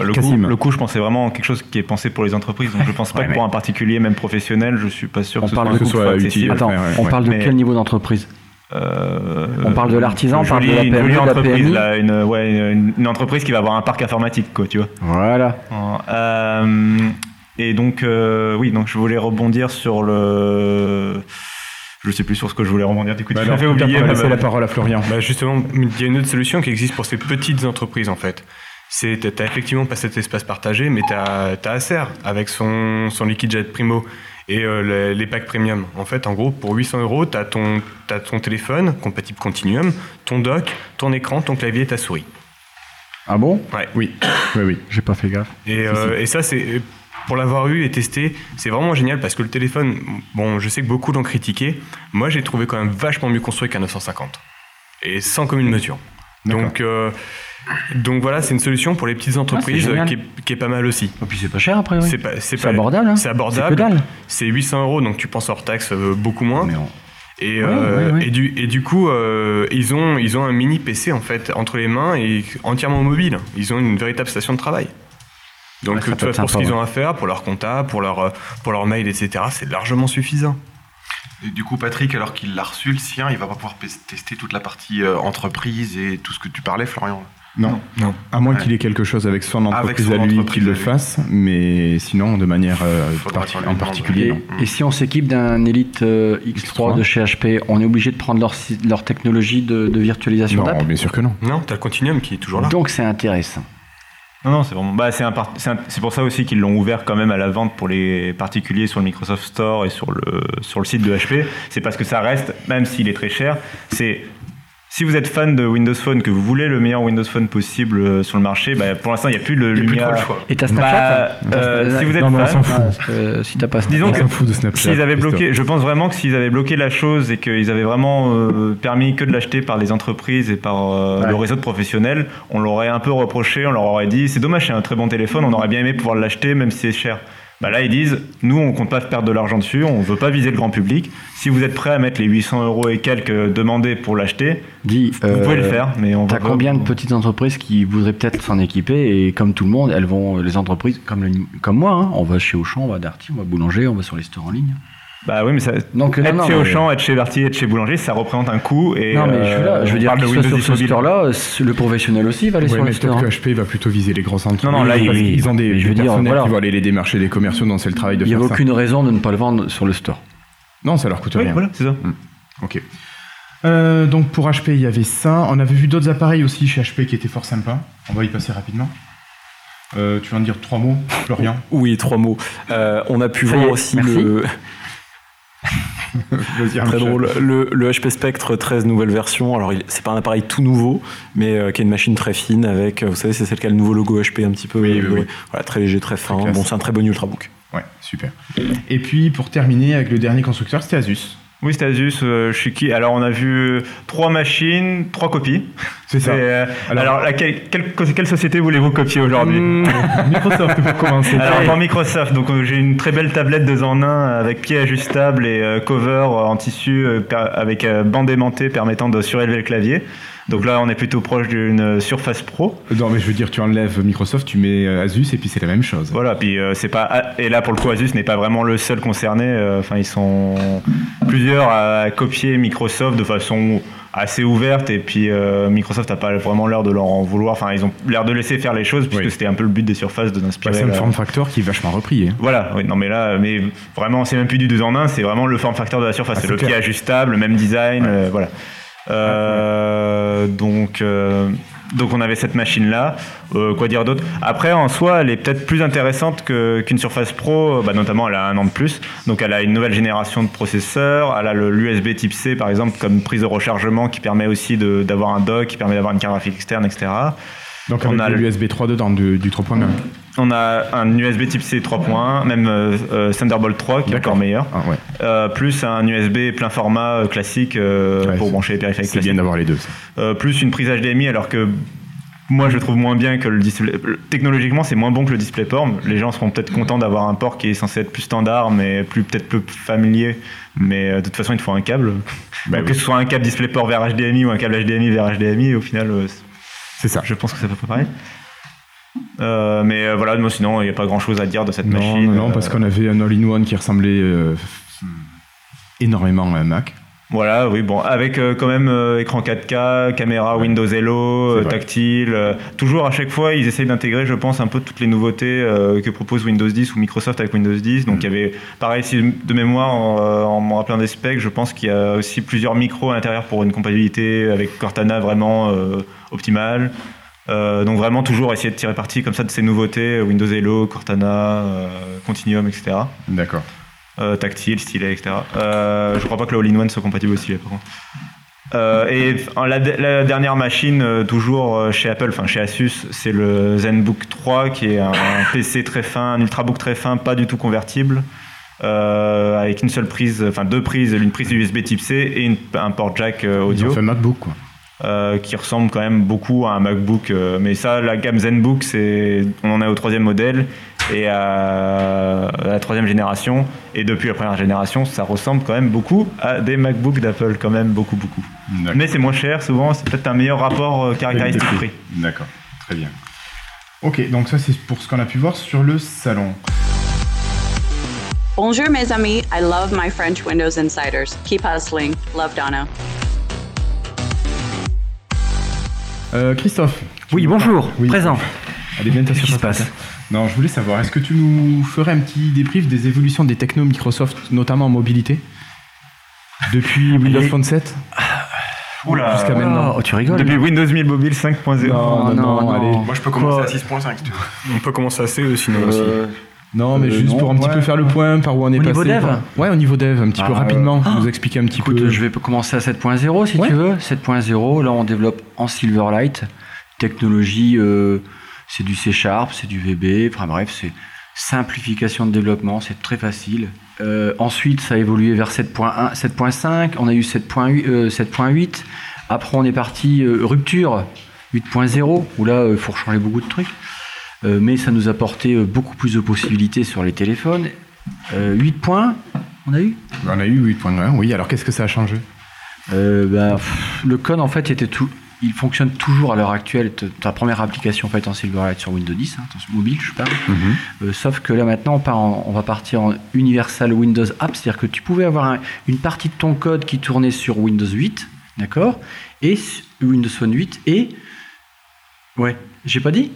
Le coup, Cassim. le coup, je pensais vraiment quelque chose qui est pensé pour les entreprises. Donc je pense pas Ouais, que pour un particulier, même professionnel, je suis pas sûr On que ce parle soit, de un coût soit accessible. utile. Attends, ouais, ouais, on ouais. parle de Mais- quel niveau d'entreprise? Euh, On parle de l'artisan, on une parle de la une PME, jolie de la entreprise, PMI. là, une, ouais, une, une entreprise qui va avoir un parc informatique, quoi, tu vois. Voilà. Euh, et donc, euh, oui, donc je voulais rebondir sur le. Je sais plus sur ce que je voulais rebondir. Du coup, Bah tu alors, m'as fait oublier. on va ma- laisser la parole à Florian. Bah justement, il y a une autre solution qui existe pour ces petites entreprises en fait. C'est t'as effectivement pas cet espace partagé, mais t'as as Acer avec son son liquid jet primo et euh, les, les packs premium. En fait, en gros, pour 800 euros, ton t'as ton téléphone compatible Continuum, ton dock, ton écran, ton clavier, et ta souris. Ah bon? Ouais. Oui, oui, oui. J'ai pas fait gaffe. Et, euh, et ça, c'est pour l'avoir eu et testé, c'est vraiment génial parce que le téléphone, bon, je sais que beaucoup l'ont critiqué. Moi, j'ai trouvé quand même vachement mieux construit qu'un 950 et sans commune mesure. Donc, euh, donc voilà, c'est une solution pour les petites entreprises génial. qui, est, qui est pas mal aussi. Et puis c'est pas cher après, oui. C'est pas, c'est C'est pas- abordable, hein. C'est abordable. C'est que dalle. C'est 800 euros, donc tu penses hors taxe euh, beaucoup moins. Mais on- Et, Ouais, euh, et, du, et du coup, euh, ils, ont, ils ont un mini PC en fait entre les mains et entièrement mobile. Ils ont une véritable station de travail. Donc, Ouais, tu vois, pour ce qu'ils ont à faire, pour leur compta, pour leur, euh, pour leur mail, etc., c'est largement suffisant. Et du coup, Patrick, alors qu'il l'a reçu, le sien, il va pas pouvoir tester toute la partie euh, entreprise et tout ce que tu parlais, Florian. Non. Non. À moins Ouais. qu'il ait quelque chose avec son entreprise son à lui qu'il le fasse, mais sinon, de manière euh, parti- en particulier, Et, non. et si on s'équipe d'un Elite euh, X3, X3. de chez HP, on est obligé de prendre leur, technologie de, de virtualisation Non, bien sûr que non. Non, t'as le Continuum qui est toujours là. Donc c'est intéressant. Non, non, c'est vraiment. Bah, un- c'est pour ça aussi qu'ils l'ont ouvert quand même à la vente pour les particuliers sur le Microsoft Store et sur le, sur le site de HP. C'est parce que ça reste, même s'il est très cher, c'est. Si vous êtes fan de Windows Phone, que vous voulez le meilleur Windows Phone possible euh, sur le marché, bah, pour l'instant, il n'y a plus le Il n'y a plus Lumia. trop le choix. Et t'as Bah, Snapchat euh, si vous êtes Non, on fan, s'en fout. Que si t'as pas Disons Snapchat- On fout de Snapchat. S'ils avaient bloqué, je pense vraiment que s'ils avaient bloqué la chose et qu'ils avaient vraiment euh, permis que de l'acheter par les entreprises et par euh, Ouais. le réseau de professionnels, on l'aurait un peu reproché, on leur aurait dit c'est dommage, c'est un très bon téléphone, on aurait bien aimé pouvoir l'acheter même si c'est cher. Bah là ils disent nous on compte pas perdre de l'argent dessus, on veut pas viser le grand public. Si vous êtes prêt à mettre les 800 euros et quelques demandés pour l'acheter, vous euh, pouvez le faire, mais on va T'as combien de petites entreprises qui voudraient peut-être s'en équiper et comme tout le monde, elles vont les entreprises comme le- comme moi, hein, on va chez Auchan, on va à Darty, on va à Boulanger, on va sur les stores en ligne. Bah oui mais ça, Donc non, être non, chez mais- Auchan, être chez Berthier, être chez Boulanger, ça représente un coût et Non mais je suis là, euh, je veux on dire que de soit sur ce 10 mobile. store-là, euh, le professionnel aussi va aller Ouais, sur mais le peut-être store. que HP va plutôt viser les grosses entreprises. Non, non, là, oui, qu'ils ont des, je des veux dire, personnels voilà. qui vont aller les démarcher des commerciaux, donc c'est le travail de Il n'y ça. aucune raison de ne pas le vendre sur le store. Non, ça leur coûte Oui, rien. voilà, c'est ça. Ok. Euh, donc pour HP, il y avait ça. On avait vu d'autres appareils aussi chez HP qui étaient fort sympas. On va y passer rapidement. Euh, tu vas en dire trois mots, Florian Oui, trois mots. Euh, on a pu Ça voir aussi merci. le. Très drôle. Le, le HP Spectre 13 nouvelle version. Alors, il- c'est pas un appareil tout nouveau, mais euh, qui est une machine très fine avec, euh, vous savez, c'est celle qui a le nouveau logo HP un petit peu. Oui, euh, oui. Voilà, très léger, très fin. bon, c'est un très bon ultrabook. Ouais, super. Et puis pour terminer avec le dernier constructeur, c'était Asus. Oui, c'est Asus, euh, qui Alors, on a vu trois machines, trois copies. C'est ça. Euh, Alors- alors, laquelle- quelle, quelle société voulez-vous copier aujourd'hui Mmh, Microsoft pour commencer. Alors pour Microsoft, donc euh, j'ai une très belle tablette deux en un avec pied ajustable et euh, cover euh, en tissu euh, avec euh, bande aimantée permettant de surélever le clavier. Donc là, on est plutôt proche d'une Surface Pro. Non, mais je veux dire, tu enlèves Microsoft, tu mets euh, Asus et puis c'est la même chose. Voilà, puis euh, c'est pas ah, et là pour le coup Asus n'est pas vraiment le seul concerné. euh, Enfin, ils sont plusieurs à copier Microsoft de façon assez ouverte et puis euh, Microsoft n'a pas vraiment l'air de leur en vouloir. Enfin, ils ont l'air de laisser faire les choses puisque Oui. c'était un peu le but des surfaces de d'inspirer. c'est un la- form factor qui est vachement repris. hein. Voilà, oui, non mais là, mais vraiment, c'est même plus du 2 en 1, c'est vraiment le form factor de la surface. Ah, c'est le pied ajustable, le même design, euh, voilà. Euh, donc, euh, donc on avait cette machine-là. Euh, quoi dire d'autre? Après, en soi, elle est peut-être plus intéressante que- qu'une Surface Pro, bah, notamment elle a un an de plus. Donc elle a une nouvelle génération de processeurs, elle a le- l'USB Type C par exemple comme prise de rechargement qui permet aussi d'avoir un dock, qui permet d'avoir une carte graphique externe, etc. Donc On avec a le- l'USB 3 dedans du, du 3.1. On a un USB Type C 3.1, même euh, euh, Thunderbolt 3 qui est encore meilleur. Ah ouais, Euh, plus un USB plein format classique euh, Ouais, pour brancher les périphériques c'est bien d'avoir les deux. plus une prise HDMI alors que moi je le trouve moins bien que le display. Technologiquement c'est moins bon que le DisplayPort. Les gens seront peut-être contents d'avoir un port qui est censé être plus standard mais plus peut-être plus familier. Mais de toute façon il te faut un câble. Bah Donc, oui. Que ce soit un câble DisplayPort vers HDMI ou un câble HDMI vers HDMI au final C'est ça. je pense que ça peut pas pareil. Euh, mais euh, voilà, moi sinon il n'y a pas grand chose à dire de cette Non, machine. non, parce Euh, qu'on avait un all-in-one qui ressemblait énormément à un Mac. Voilà, oui, bon, avec euh, quand même euh, écran 4K, caméra Windows Hello, euh, tactile. toujours à chaque fois, ils essayent d'intégrer, je pense, un peu toutes les nouveautés que propose Windows 10 ou Microsoft avec Windows 10. Donc il y avait, pareil, si de mémoire, en, me rappelant des specs, je pense qu'il y a aussi plusieurs micros à l'intérieur pour une compatibilité avec Cortana vraiment optimale. Euh, donc vraiment toujours essayer de tirer parti comme ça de ces nouveautés, euh, Windows Hello, Cortana, euh, Continuum, etc. D'accord. Euh, tactile, stylet, etc. Je crois pas que le All-in-One soit compatible au stylet, par contre. Et la, la dernière machine, toujours chez Apple, enfin chez Asus, c'est le ZenBook 3 qui est un, un PC très fin, un ultrabook très fin, pas du tout convertible, avec une seule prise, enfin deux prises, une prise USB Type C et une- un port jack euh, Ils ont audio fait MacBook, quoi. Euh, qui ressemble quand même beaucoup à un MacBook. euh, mais ça, la gamme ZenBook, c'est, on en est au troisième modèle et à, à la troisième génération. Et depuis la première génération, ça ressemble quand même beaucoup à des MacBooks d'Apple, quand même beaucoup, beaucoup. Mais c'est moins cher, souvent, c'est peut-être un meilleur rapport euh, caractéristique-prix. D'accord, très bien. Ok, donc ça c'est pour ce qu'on a pu voir sur le salon. Bonjour mes amis, I love my French Windows Insiders. Keep hustling. Love Donna. Euh, Christophe. Oui, bonjour, Oui. présent. Allez, bien ta Qu'est-ce qui se passe Non, je voulais savoir, est-ce que tu nous ferais un petit débrief des évolutions des technos Microsoft, notamment en mobilité Depuis Windows Phone 7 Oula. Jusqu'à maintenant. Oh, tu rigoles Depuis Windows 1000 Mobile 5.0. Non, non, non, allez. Moi, je peux commencer Quoi à 6.5 si tu veux. On peut commencer à CE sinon aussi. Non, mais Euh, juste non, pour un petit ouais. peu faire le point, par où on est Au passé. niveau dev. Ouais, au niveau dev, un petit peu Ah, rapidement, euh, nous expliquer un petit Écoute, peu. je vais commencer à 7.0 si Ouais. tu veux. 7.0, là on développe en Silverlight. Technologie, euh, c'est du C Sharp, c'est du VB, enfin bref, c'est simplification de développement, c'est très facile. Euh, ensuite, ça a évolué vers 7.1, 7.5, on a eu 7.8, euh, 7.8. Après, on est parti euh, rupture 8.0, où là, il faut changer beaucoup de trucs. Euh, mais ça nous a apporté euh, beaucoup plus de possibilités sur les téléphones. Euh, 8 points, on a eu? On a eu 8.1, oui, alors qu'est-ce que ça a changé? Euh, bah, pff, le code en fait était tout, il fonctionne toujours à l'heure actuelle. Ta- première application faite en Silverlight sur Windows 10, hein, mobile, je parle. Euh, sauf que là maintenant, on, part en- on va partir en Universal Windows App, c'est-à-dire que tu pouvais avoir un- une partie de ton code qui tournait sur Windows 8, d'accord, et Windows Phone 8 et ouais, j'ai pas dit?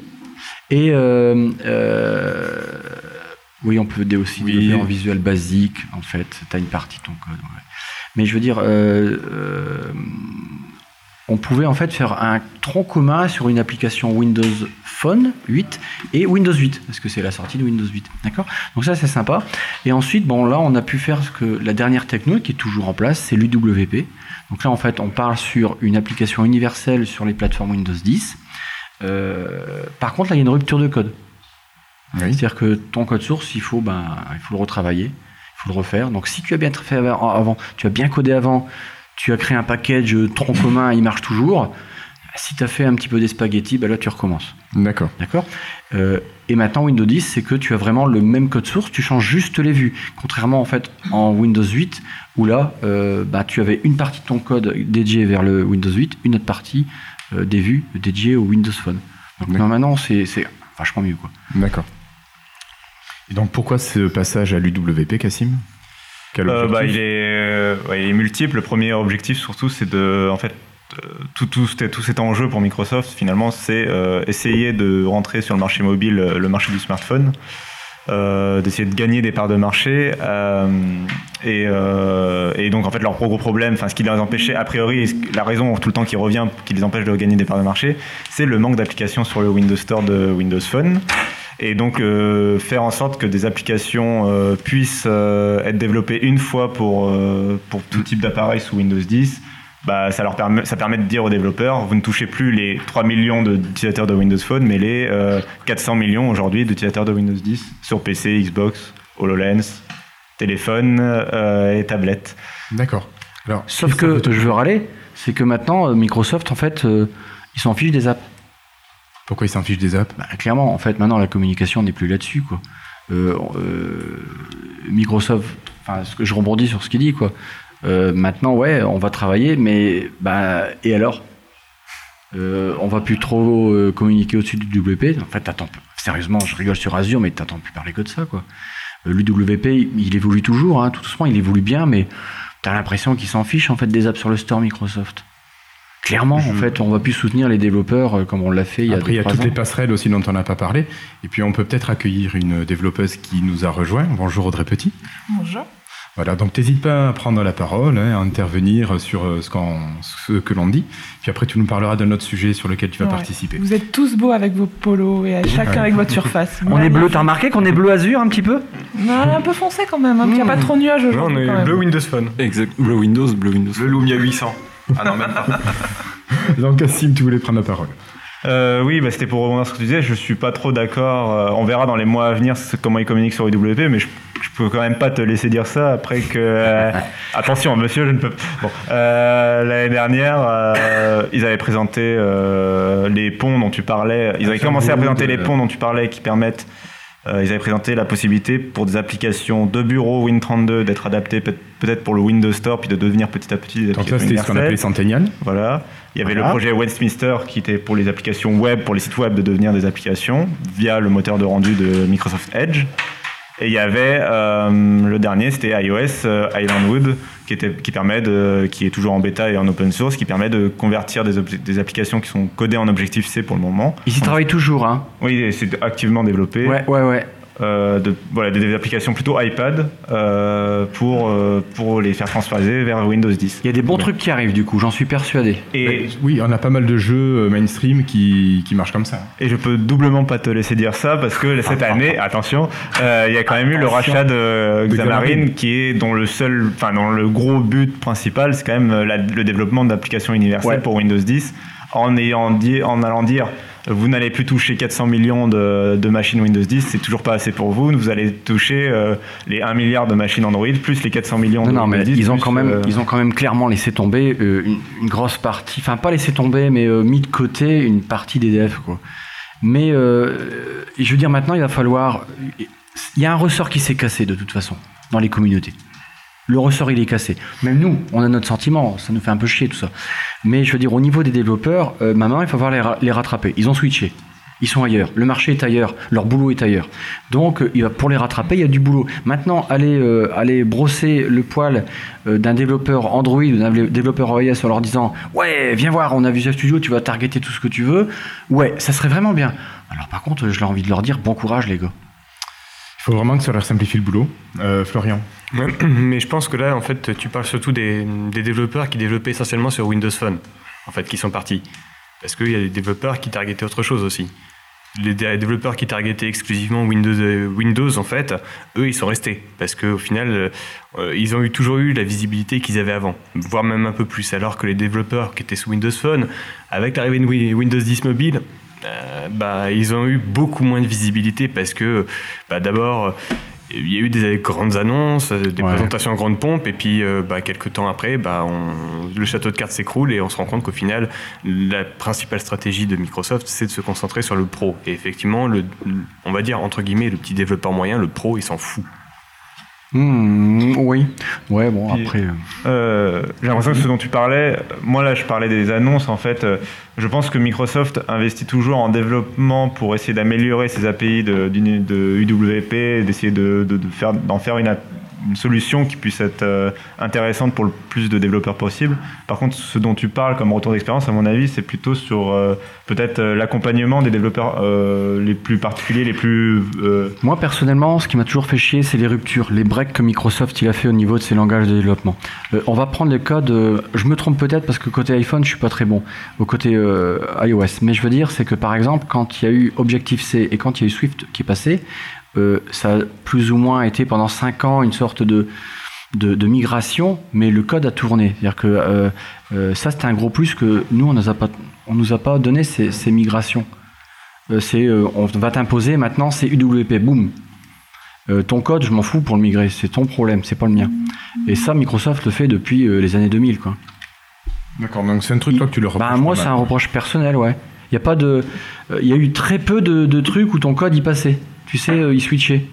Et euh, euh, oui, on peut aussi Oui. développer en visuel basique, en fait. Tu as une partie de ton code. ouais. Mais je veux dire, euh, euh, on pouvait en fait faire un tronc commun sur une application Windows Phone 8 et Windows 8, parce que c'est la sortie de Windows 8. D'accord? Donc ça, c'est sympa. Et ensuite, bon, là, on a pu faire ce que la dernière techno qui est toujours en place, c'est l'UWP. Donc là, en fait, on parle sur une application universelle sur les plateformes Windows 10. Euh, par contre, là, il y a une rupture de code. C'est-à-dire que ton code source, il faut, ben, il faut le retravailler, il faut le refaire. Donc si tu as bien fait avant, tu as bien codé avant, tu as créé un package euh, tronc commun, il marche toujours. Si tu as fait un petit peu des spaghettis, ben là tu recommences. D'accord. D'accord? Euh, Et maintenant Windows 10, c'est que tu as vraiment le même code source, tu changes juste les vues. Contrairement en fait en Windows 8, où là, euh, bah, tu avais une partie de ton code dédié vers le Windows 8, une autre partie des vues dédiées au Windows Phone. Donc maintenant, c'est vachement mieux. quoi. D'accord. Et donc pourquoi ce passage à l'UWP, Cassim euh, bah, il, est, euh, il, est, multiple. Le premier objectif, surtout, c'est de. En fait, euh, tout, tout, tout cet enjeu pour Microsoft, finalement, c'est essayer de rentrer sur le marché mobile, le marché du smartphone. D'essayer de gagner des parts de marché et, et, donc en fait leur gros problème enfin ce qui les empêchait a priori la raison tout le temps qui revient qui les empêche de gagner des parts de marché c'est le manque d'applications sur le Windows Store de Windows Phone. Et donc euh, faire en sorte que des applications euh, puissent euh, être développées une fois pour, pour tout type d'appareil sous Windows 10, bah, ça, leur permet, ça permet de dire aux développeurs, vous ne touchez plus les 3 millions d'utilisateurs de Windows Phone, mais les 400 millions aujourd'hui d'utilisateurs de Windows 10 sur PC, Xbox, HoloLens, téléphone et tablette. D'accord. Sauf que je veux râler, c'est que maintenant Microsoft, en fait, ils s'en fichent des apps. Pourquoi ils s'en fichent des apps? Bah, Clairement, en fait, maintenant la communication n'est plus là-dessus. Quoi. Euh, euh, Microsoft, enfin, ce que je rebondis sur ce qu'il dit, quoi. Euh, maintenant, ouais, on va travailler, mais bah, et alors? On va plus trop communiquer au-dessus du WP. En fait, t'attends, sérieusement, je rigole sur Azure, mais t'attends plus parler que de ça, quoi. L'UWP, il évolue toujours, hein, tout doucement, il évolue bien, mais t'as l'impression qu'il s'en fiche en fait des apps sur le store Microsoft. Clairement, en fait, on va plus soutenir les développeurs euh, comme on l'a fait il y a Après, il y a toutes les passerelles aussi dont on n'a pas parlé. Et puis, on peut peut-être accueillir une développeuse qui nous a rejoint. Bonjour Audrey Petit. Bonjour. Voilà, donc n'hésite pas à prendre la parole, hein, à intervenir sur euh, ce, ce que l'on dit. Puis après, tu nous parleras d'un autre sujet sur lequel tu vas participer. Vous êtes tous beaux avec vos polos et chacun avec votre surface. on est bleu, t'as remarqué qu'on est bleu azur un petit peu? Non, un peu foncé quand même, hein, il n'y a pas trop de nuages aujourd'hui. Non, on est bleu Windows Phone. Exact, bleu Windows, bleu Windows. Le Lumia 800. Ah non, même pas. Donc, Cassim, tu voulais prendre la parole. Euh, oui, bah, c'était pour rebondir sur ce que tu disais. Je suis pas trop d'accord. Euh, on verra dans les mois à venir comment ils communiquent sur IWP, mais je, je peux quand même pas te laisser dire ça après que. Euh, attention, monsieur, je ne peux. Bon, l'année dernière, ils avaient présenté les ponts dont tu parlais. Ils avaient commencé à présenter les ponts dont tu parlais qui permettent euh, ils avaient présenté la possibilité pour des applications de bureau Win32 d'être adaptées peut-être pour le Windows Store, puis de devenir petit à petit des Donc ça, c'était ce qu'on appelait Centennial. Voilà. Il y avait le projet Westminster qui était pour les applications web, pour les sites web de devenir des applications via le moteur de rendu de Microsoft Edge. Et il y avait euh, le dernier, c'était iOS euh, Islandwood, qui, était, qui, permet de, qui est toujours en bêta et en open source, qui permet de convertir des, des applications qui sont codées en Objective-C pour le moment. Ils y travaillent toujours, hein Oui, c'est activement développé. Ouais, ouais, ouais. Euh, de, voilà, des applications plutôt iPad euh, pour, euh, pour les faire transposer vers Windows 10. Il y a des bons trucs qui arrivent du coup, j'en suis persuadé. Et oui, on a pas mal de jeux mainstream qui, qui marchent comme ça. Et je peux doublement pas te laisser dire ça parce que cette année, attention, il y a quand même eu le rachat de Xamarin qui est dont le seul, enfin dont le gros but principal, c'est quand même le développement d'applications universelles pour Windows 10 en ayant dit, en allant dire vous n'allez plus toucher 400 millions de, machines Windows 10, c'est toujours pas assez pour vous. Vous allez toucher euh, les 1 milliard de machines Android plus les 400 millions de non, Windows mais 10. Ils ont, quand même, euh, ils ont quand même clairement laissé tomber euh, une, grosse partie, enfin pas laissé tomber, mais mis de côté une partie des devs. Quoi. Mais je veux dire, maintenant, il va falloir. Il y a un ressort qui s'est cassé de toute façon dans les communautés. Le ressort, il est cassé. Même nous, on a notre sentiment, ça nous fait un peu chier tout ça. Mais je veux dire, au niveau des développeurs, euh, maintenant, il faut voir les, rattraper. Ils ont switché. Ils sont ailleurs. Le marché est ailleurs. Leur boulot est ailleurs. Donc, euh, pour les rattraper, il y a du boulot. Maintenant, aller, euh, aller brosser le poil d'un développeur Android ou d'un développeur iOS en leur disant Ouais, viens voir, on a Visual Studio, tu vas targeter tout ce que tu veux. Ouais, ça serait vraiment bien. Alors, par contre, j'ai envie de leur dire Bon courage, les gars. Il faut vraiment que ça leur simplifie le boulot. Florian mais je pense que là, en fait, tu parles surtout des, développeurs qui développaient essentiellement sur Windows Phone. en fait, qui sont partis. Parce qu'il y a des développeurs qui targetaient autre chose aussi. Les dé- développeurs qui targetaient exclusivement Windows, euh, Windows, en fait, eux, ils sont restés. Parce qu'au final, euh, euh, ils ont toujours eu la visibilité qu'ils avaient avant, voire même un peu plus. Alors que les développeurs qui étaient sous Windows Phone, avec l'arrivée de Wi- Windows 10 Mobile, bah, ils ont eu beaucoup moins de visibilité parce que, bah, d'abord, il y a eu des grandes annonces, euh, des Ouais. présentations en grande pompe, et puis euh, bah, quelques temps après, bah, on- le château de cartes s'écroule et on se rend compte qu'au final, la principale stratégie de Microsoft, c'est de se concentrer sur le pro. Et effectivement, le, on va dire entre guillemets, le petit développeur moyen, le pro, il s'en fout. Hmm, oui. Ouais, bon, Puis- après. euh, Euh, j'ai l'impression que ce dont tu parlais, moi là je parlais des annonces en fait, euh, je pense que Microsoft investit toujours en développement pour essayer d'améliorer ses API de, UWP, d'essayer de, de- faire, d'en faire une, une solution qui puisse être euh, intéressante pour le plus de développeurs possible. Par contre, ce dont tu parles comme retour d'expérience, à mon avis, c'est plutôt sur euh, peut-être euh, l'accompagnement des développeurs les plus particuliers, les plus... Moi, personnellement, ce qui m'a toujours fait chier, c'est les ruptures, les breaks que Microsoft il a fait au niveau de ses langages de développement. On va prendre le cas de. Je me trompe peut-être parce que côté iPhone, je suis pas très bon. Au côté iOS. Mais je veux dire, c'est que par exemple, quand il y a eu Objective-C et quand il y a eu Swift qui est passé, euh, ça a plus ou moins été pendant 5 ans une sorte de. De, de migration, mais le code a tourné. C'est-à-dire que euh, euh, ça, c'était un gros plus que nous, on on nous a pas donné ces, ces migrations. C'est on va t'imposer maintenant c'est UWP boum ton code je m'en fous pour le migrer c'est ton problème c'est pas le mien et ça Microsoft le fait depuis les années 2000 quoi D'accord, donc c'est un truc que tu le reproches. bah moi c'est un reproche personnel ouais il y a pas de il y a eu très peu de, de trucs où ton code y passait tu sais euh, il switchait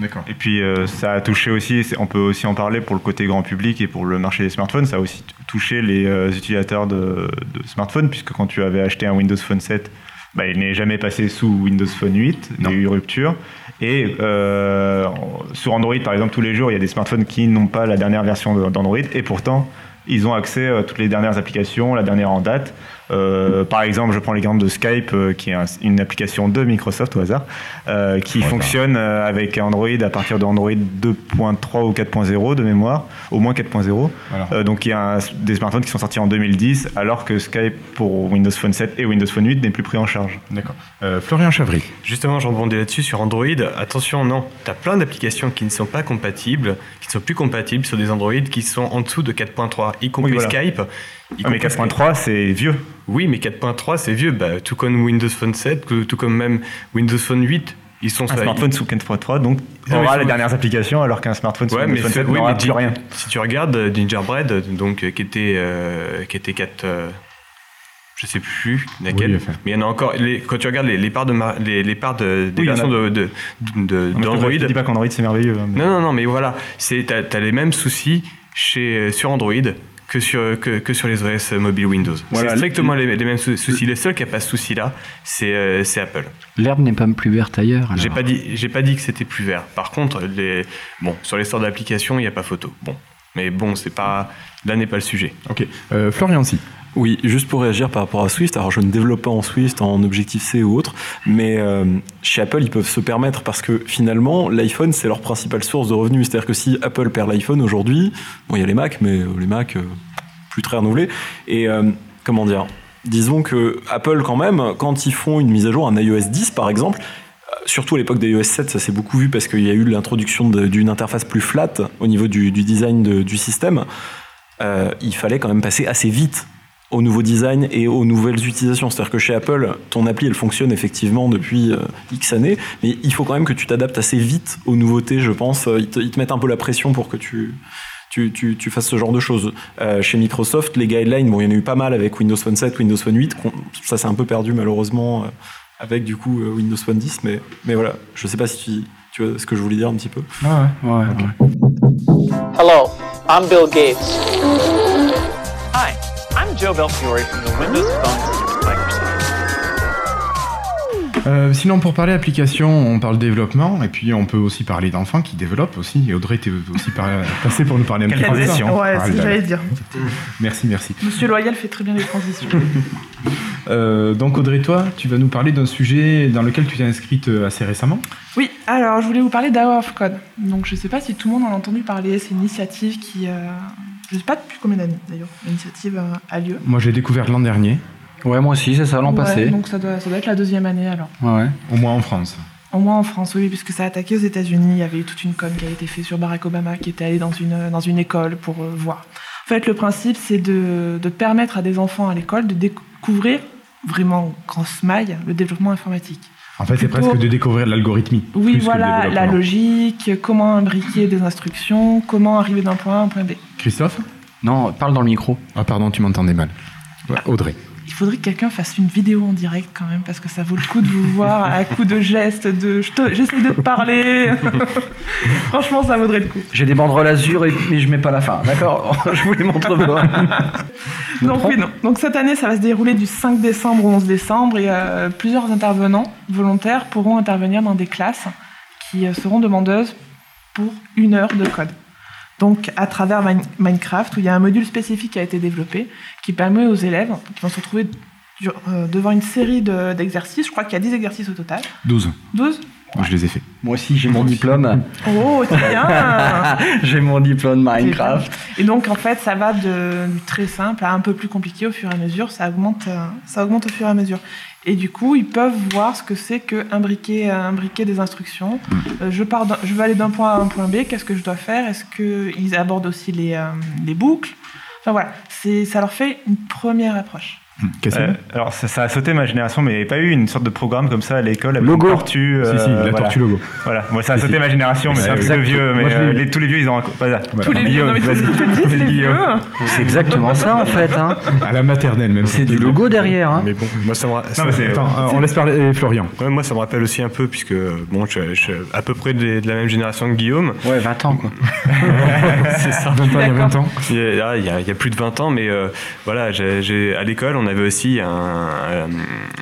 D'accord. Et puis euh, ça a touché aussi, on peut aussi en parler pour le côté grand public et pour le marché des smartphones, ça a aussi touché les euh, utilisateurs de, de smartphones, puisque quand tu avais acheté un Windows Phone 7, bah, il n'est jamais passé sous Windows Phone 8, il y a eu rupture. Et euh, sur Android, par exemple, tous les jours, il y a des smartphones qui n'ont pas la dernière version d'Android, et pourtant, ils ont accès à toutes les dernières applications, la dernière en date. Euh, par exemple, je prends l'exemple de Skype, euh, qui est un- une application de Microsoft au hasard, euh, qui fonctionne euh, avec Android à partir d'Android 2.3 ou 4.0 de mémoire, au moins 4.0. Voilà. Euh, donc il y a un- des smartphones qui sont sortis en 2010, alors que Skype pour Windows Phone 7 et Windows Phone 8 n'est plus pris en charge. D'accord. Euh, Florian Chavry. Justement, je rebondis là-dessus sur Android. Attention, non, tu as plein d'applications qui ne sont pas compatibles, qui ne sont plus compatibles sur des Android qui sont en dessous de 4.3, y compris Oui, voilà. Skype. Ah, mais compris 4.3 c'est vieux. Oui, mais 4.3, c'est vieux. Bah, tout comme Windows Phone 7, que- tout comme même Windows Phone 8, ils sont Un smartphone sous 4.3 donc Non, aura les dernières applications, alors qu'un smartphone sous Ouais, Windows mais, Phone c'est- 7 oui, n'aura plus rien. si tu regardes euh, Gingerbread, donc, euh, qui était, euh, qui était 4, euh, je sais plus laquelle, Oui, enfin. mais il y en a encore. Les, quand tu regardes les, les parts de les, les parts de, des Oui, a. versions de, d'Android. Je dis pas qu'Android c'est merveilleux. hein, mais- Non, non, non, mais voilà, c'est t'as, t'as les mêmes soucis chez euh, sur Android que sur que, que sur les OS mobile Windows. Voilà, c'est strictement les, les mêmes sou- soucis. Le seul qui a pas ce souci-là, c'est euh, c'est Apple. l'herbe n'est pas plus verte ailleurs. J'ai pas dit, j'ai pas dit que c'était plus vert. Par contre, les, bon, sur les sortes d'applications, il n'y a pas photo. Bon, mais bon, c'est pas, là n'est pas le sujet. Ok. Euh, Florian si. Oui, juste pour réagir par rapport à Swift, alors je ne développe pas en Swift, en Objective-C ou autre, mais euh, chez Apple, ils peuvent se permettre parce que finalement, l'iPhone, c'est leur principale source de revenus. C'est-à-dire que si Apple perd l'iPhone aujourd'hui, bon, il y a les Mac, mais euh, les Mac, euh, plus très renouvelés. Et comment dire? Disons que Apple, quand même, quand ils font une mise à jour, un iOS 10 par exemple, surtout à l'époque d'iOS 7, ça s'est beaucoup vu parce qu'il y a eu l'introduction d'une interface plus flat au niveau du, design de- du système. Il fallait quand même passer assez vite au nouveau design et aux nouvelles utilisations. C'est-à-dire que chez Apple, ton appli, elle fonctionne effectivement depuis euh, X années, mais il faut quand même que tu t'adaptes assez vite aux nouveautés, je pense. Euh, Ils te, ils te mettent un peu la pression pour que tu, tu, tu, tu fasses ce genre de choses. Euh, chez Microsoft, les guidelines, bon, il y en a eu pas mal avec Windows Phone 7, Windows Phone 8. qu'on- Ça s'est un peu perdu malheureusement euh, avec du coup euh, Windows Phone 10, mais, mais voilà. Je sais pas si tu, tu vois ce que je voulais dire un petit peu. ouais, ouais, ouais. Hello, I'm Bill Gates. Hi, I'm Joe Belfiore from the Windows Phone team at Microsoft. Euh, sinon, pour parler application, on parle développement, et puis on peut aussi parler d'enfants qui développent aussi. Et Audrey était aussi par- passée pour nous parler un peu de transition. Ouais, Ah c'est ce que j'allais dire. Merci, merci. Monsieur Loyal fait très bien les transitions. Euh, donc Audrey, toi, tu vas nous parler d'un sujet dans lequel tu t'es inscrite euh, assez récemment. Oui, alors je voulais vous parler d'Hour of Code. Donc je sais pas si tout le monde en a entendu parler, c'est une initiative qui, euh, Je sais pas depuis combien d'années d'ailleurs l'initiative a lieu. Moi, j'ai découvert l'an dernier. Ouais, moi aussi, c'est ça, l'an Ouais, passé. Donc ça doit, ça doit être la deuxième année alors. Ouais, ouais. Au moins en France. Au moins en France, oui, puisque ça a attaqué aux États-Unis. Il y avait eu toute une com qui a été faite sur Barack Obama qui était allé dans une, dans une école pour euh, voir. En fait, le principe, c'est de, de permettre à des enfants à l'école de découvrir vraiment grosse maille le développement informatique. En fait, c'est presque de découvrir l'algorithmie. Oui, plus que le voilà, la logique, comment imbriquer des instructions, comment arriver d'un point A à un point B. Christophe Non, parle dans le micro. Ah, pardon, tu m'entendais mal. Ouais, Audrey. Il faudrait que quelqu'un fasse une vidéo en direct quand même, parce que ça vaut le coup de vous voir à coup de gestes, de je j'essaie de te parler. Franchement, ça vaudrait le coup. J'ai des banderoles azur, et, mais je mets pas la fin, d'accord? Je vous les montre pas. Donc oui, non. Donc cette année, ça va se dérouler du 5 décembre au 11 décembre et euh, plusieurs intervenants volontaires pourront intervenir dans des classes qui euh, seront demandeuses pour une heure de code. Donc à travers Min- Minecraft, où il y a un module spécifique qui a été développé, qui permet aux élèves qui vont se retrouver euh, devant une série de- d'exercices, je crois qu'il y a 10 exercices au total. 12. 12 Moi, je les ai faits. Moi aussi, j'ai mon diplôme. Oh, c'est bien j'ai mon diplôme Minecraft. Et donc, en fait, ça va de du très simple à un peu plus compliqué au fur et à mesure. Ça augmente, euh, ça augmente au fur et à mesure. Et du coup, ils peuvent voir ce que c'est que imbriquer, euh, imbriquer des instructions. Euh, je, pars je veux aller d'un point A à un point B. Qu'est-ce que je dois faire? Est-ce qu'ils abordent aussi les, euh, les boucles? Enfin voilà, c'est, ça leur fait une première approche. Euh, alors ça, ça a sauté ma génération, mais il n'y avait pas eu une sorte de programme comme ça à l'école avec Logo. une tortue. Si, si, la voilà. tortue logo. Voilà, moi ça a Si, sauté si. ma génération, mais c'est un peu vieux. Mais Moi, euh, eu. les- tous les vieux, ils ont. un- Voilà. Tous les Guillaume, vieux, tous les c'est les Guillaume. vieux. C'est exactement ça, en fait. Hein. À la maternelle, même. C'est du logo derrière. Hein. Mais bon, moi ça me, Non, mais Attends, euh, on laisse parler Florian. ouais, moi ça me rappelle aussi un peu puisque bon, je, suis à peu près de, de la même génération que Guillaume. Ouais, 20 ans, quoi. c'est ça. Il y a 20 ans. Il y a, a- a plus de 20 ans, mais euh, voilà, à l'école, on avait aussi un. Un,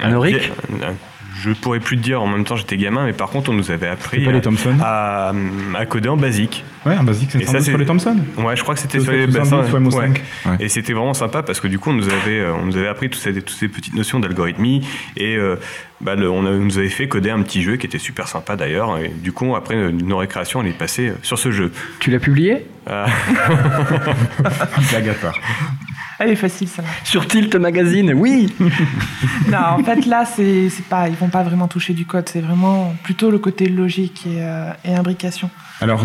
Un auric un- Je pourrais plus te dire, en même temps j'étais gamin, mais par contre on nous avait appris C'était pas les Thomson à, à coder en basique. Ouais, en basique, c'est Et ça, sans doute c'est- sur les Thomson. Ouais, je crois que c'était sur les bassins. soit MO5. ouais. Ouais. Et c'était vraiment sympa parce que du coup on nous avait, euh, on nous avait appris toutes ces, toutes ces petites notions d'algorithmie et euh, bah, le- on a- nous avait fait coder un petit jeu qui était super sympa d'ailleurs. Et du coup après euh, nos récréations on est passé euh, sur ce jeu. Tu l'as publié? Euh, La gâte Elle est facile, ça. Sur Tilt Magazine, oui non, en fait, là, c'est, c'est pas, ils vont pas vraiment toucher du code. C'est vraiment plutôt le côté logique et, euh, et imbrication. Alors,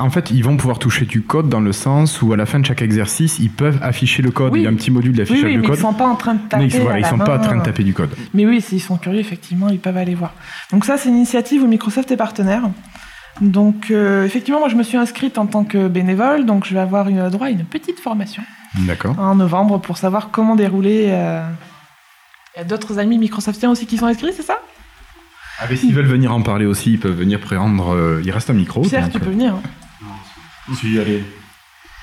en fait, ils vont pouvoir toucher du code dans le sens où à la fin de chaque exercice, ils peuvent afficher le code. Oui. Il y a un petit module d'affichage oui, mais code. ils sont pas en train de taper. mais ils, voilà, ils sont pas en train de taper du code. Mais oui, s'ils sont curieux, effectivement, ils peuvent aller voir. Donc ça, c'est une initiative où Microsoft est partenaire. Donc euh, effectivement, moi je me suis inscrite en tant que bénévole, donc je vais avoir une, droit à une petite formation en novembre pour savoir comment dérouler. euh, Il y a d'autres amis Microsoftiens aussi qui sont inscrits, c'est ça? Ah, mais s'ils veulent venir en parler aussi, ils peuvent venir prendre. euh, il reste un micro. Pierre, donc, tu peux euh, venir. hein. Si, allez.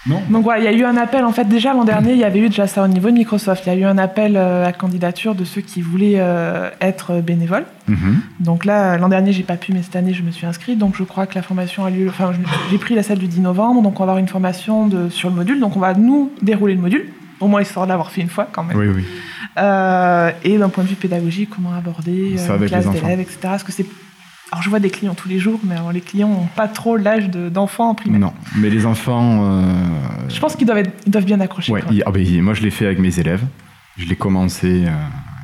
Non Donc voilà, il y a eu un appel, en fait déjà l'an dernier, il y avait eu déjà ça au niveau de Microsoft. Il y a eu un appel euh, à candidature de ceux qui voulaient euh, être bénévoles. Mhm. Donc là, l'an dernier, j'ai pas pu, mais cette année, je me suis inscrite. Donc je crois que la formation a lieu. Enfin, j'ai pris la salle du 10 novembre, donc on va avoir une formation de, sur le module. Donc on va nous dérouler le module, au moins histoire de l'avoir fait une fois quand même. Oui, oui. Euh, et d'un point de vue pédagogique, comment aborder euh, une classe d'élèves, etc. Parce que c'est. Alors je vois des clients tous les jours, mais alors, les clients n'ont pas trop l'âge de- d'enfants en primaire. Non, mais les enfants. euh, Je pense qu'ils doivent, être- ils doivent bien accrocher. Ouais, ah ben, moi je l'ai fait avec mes élèves. Je l'ai commencé euh,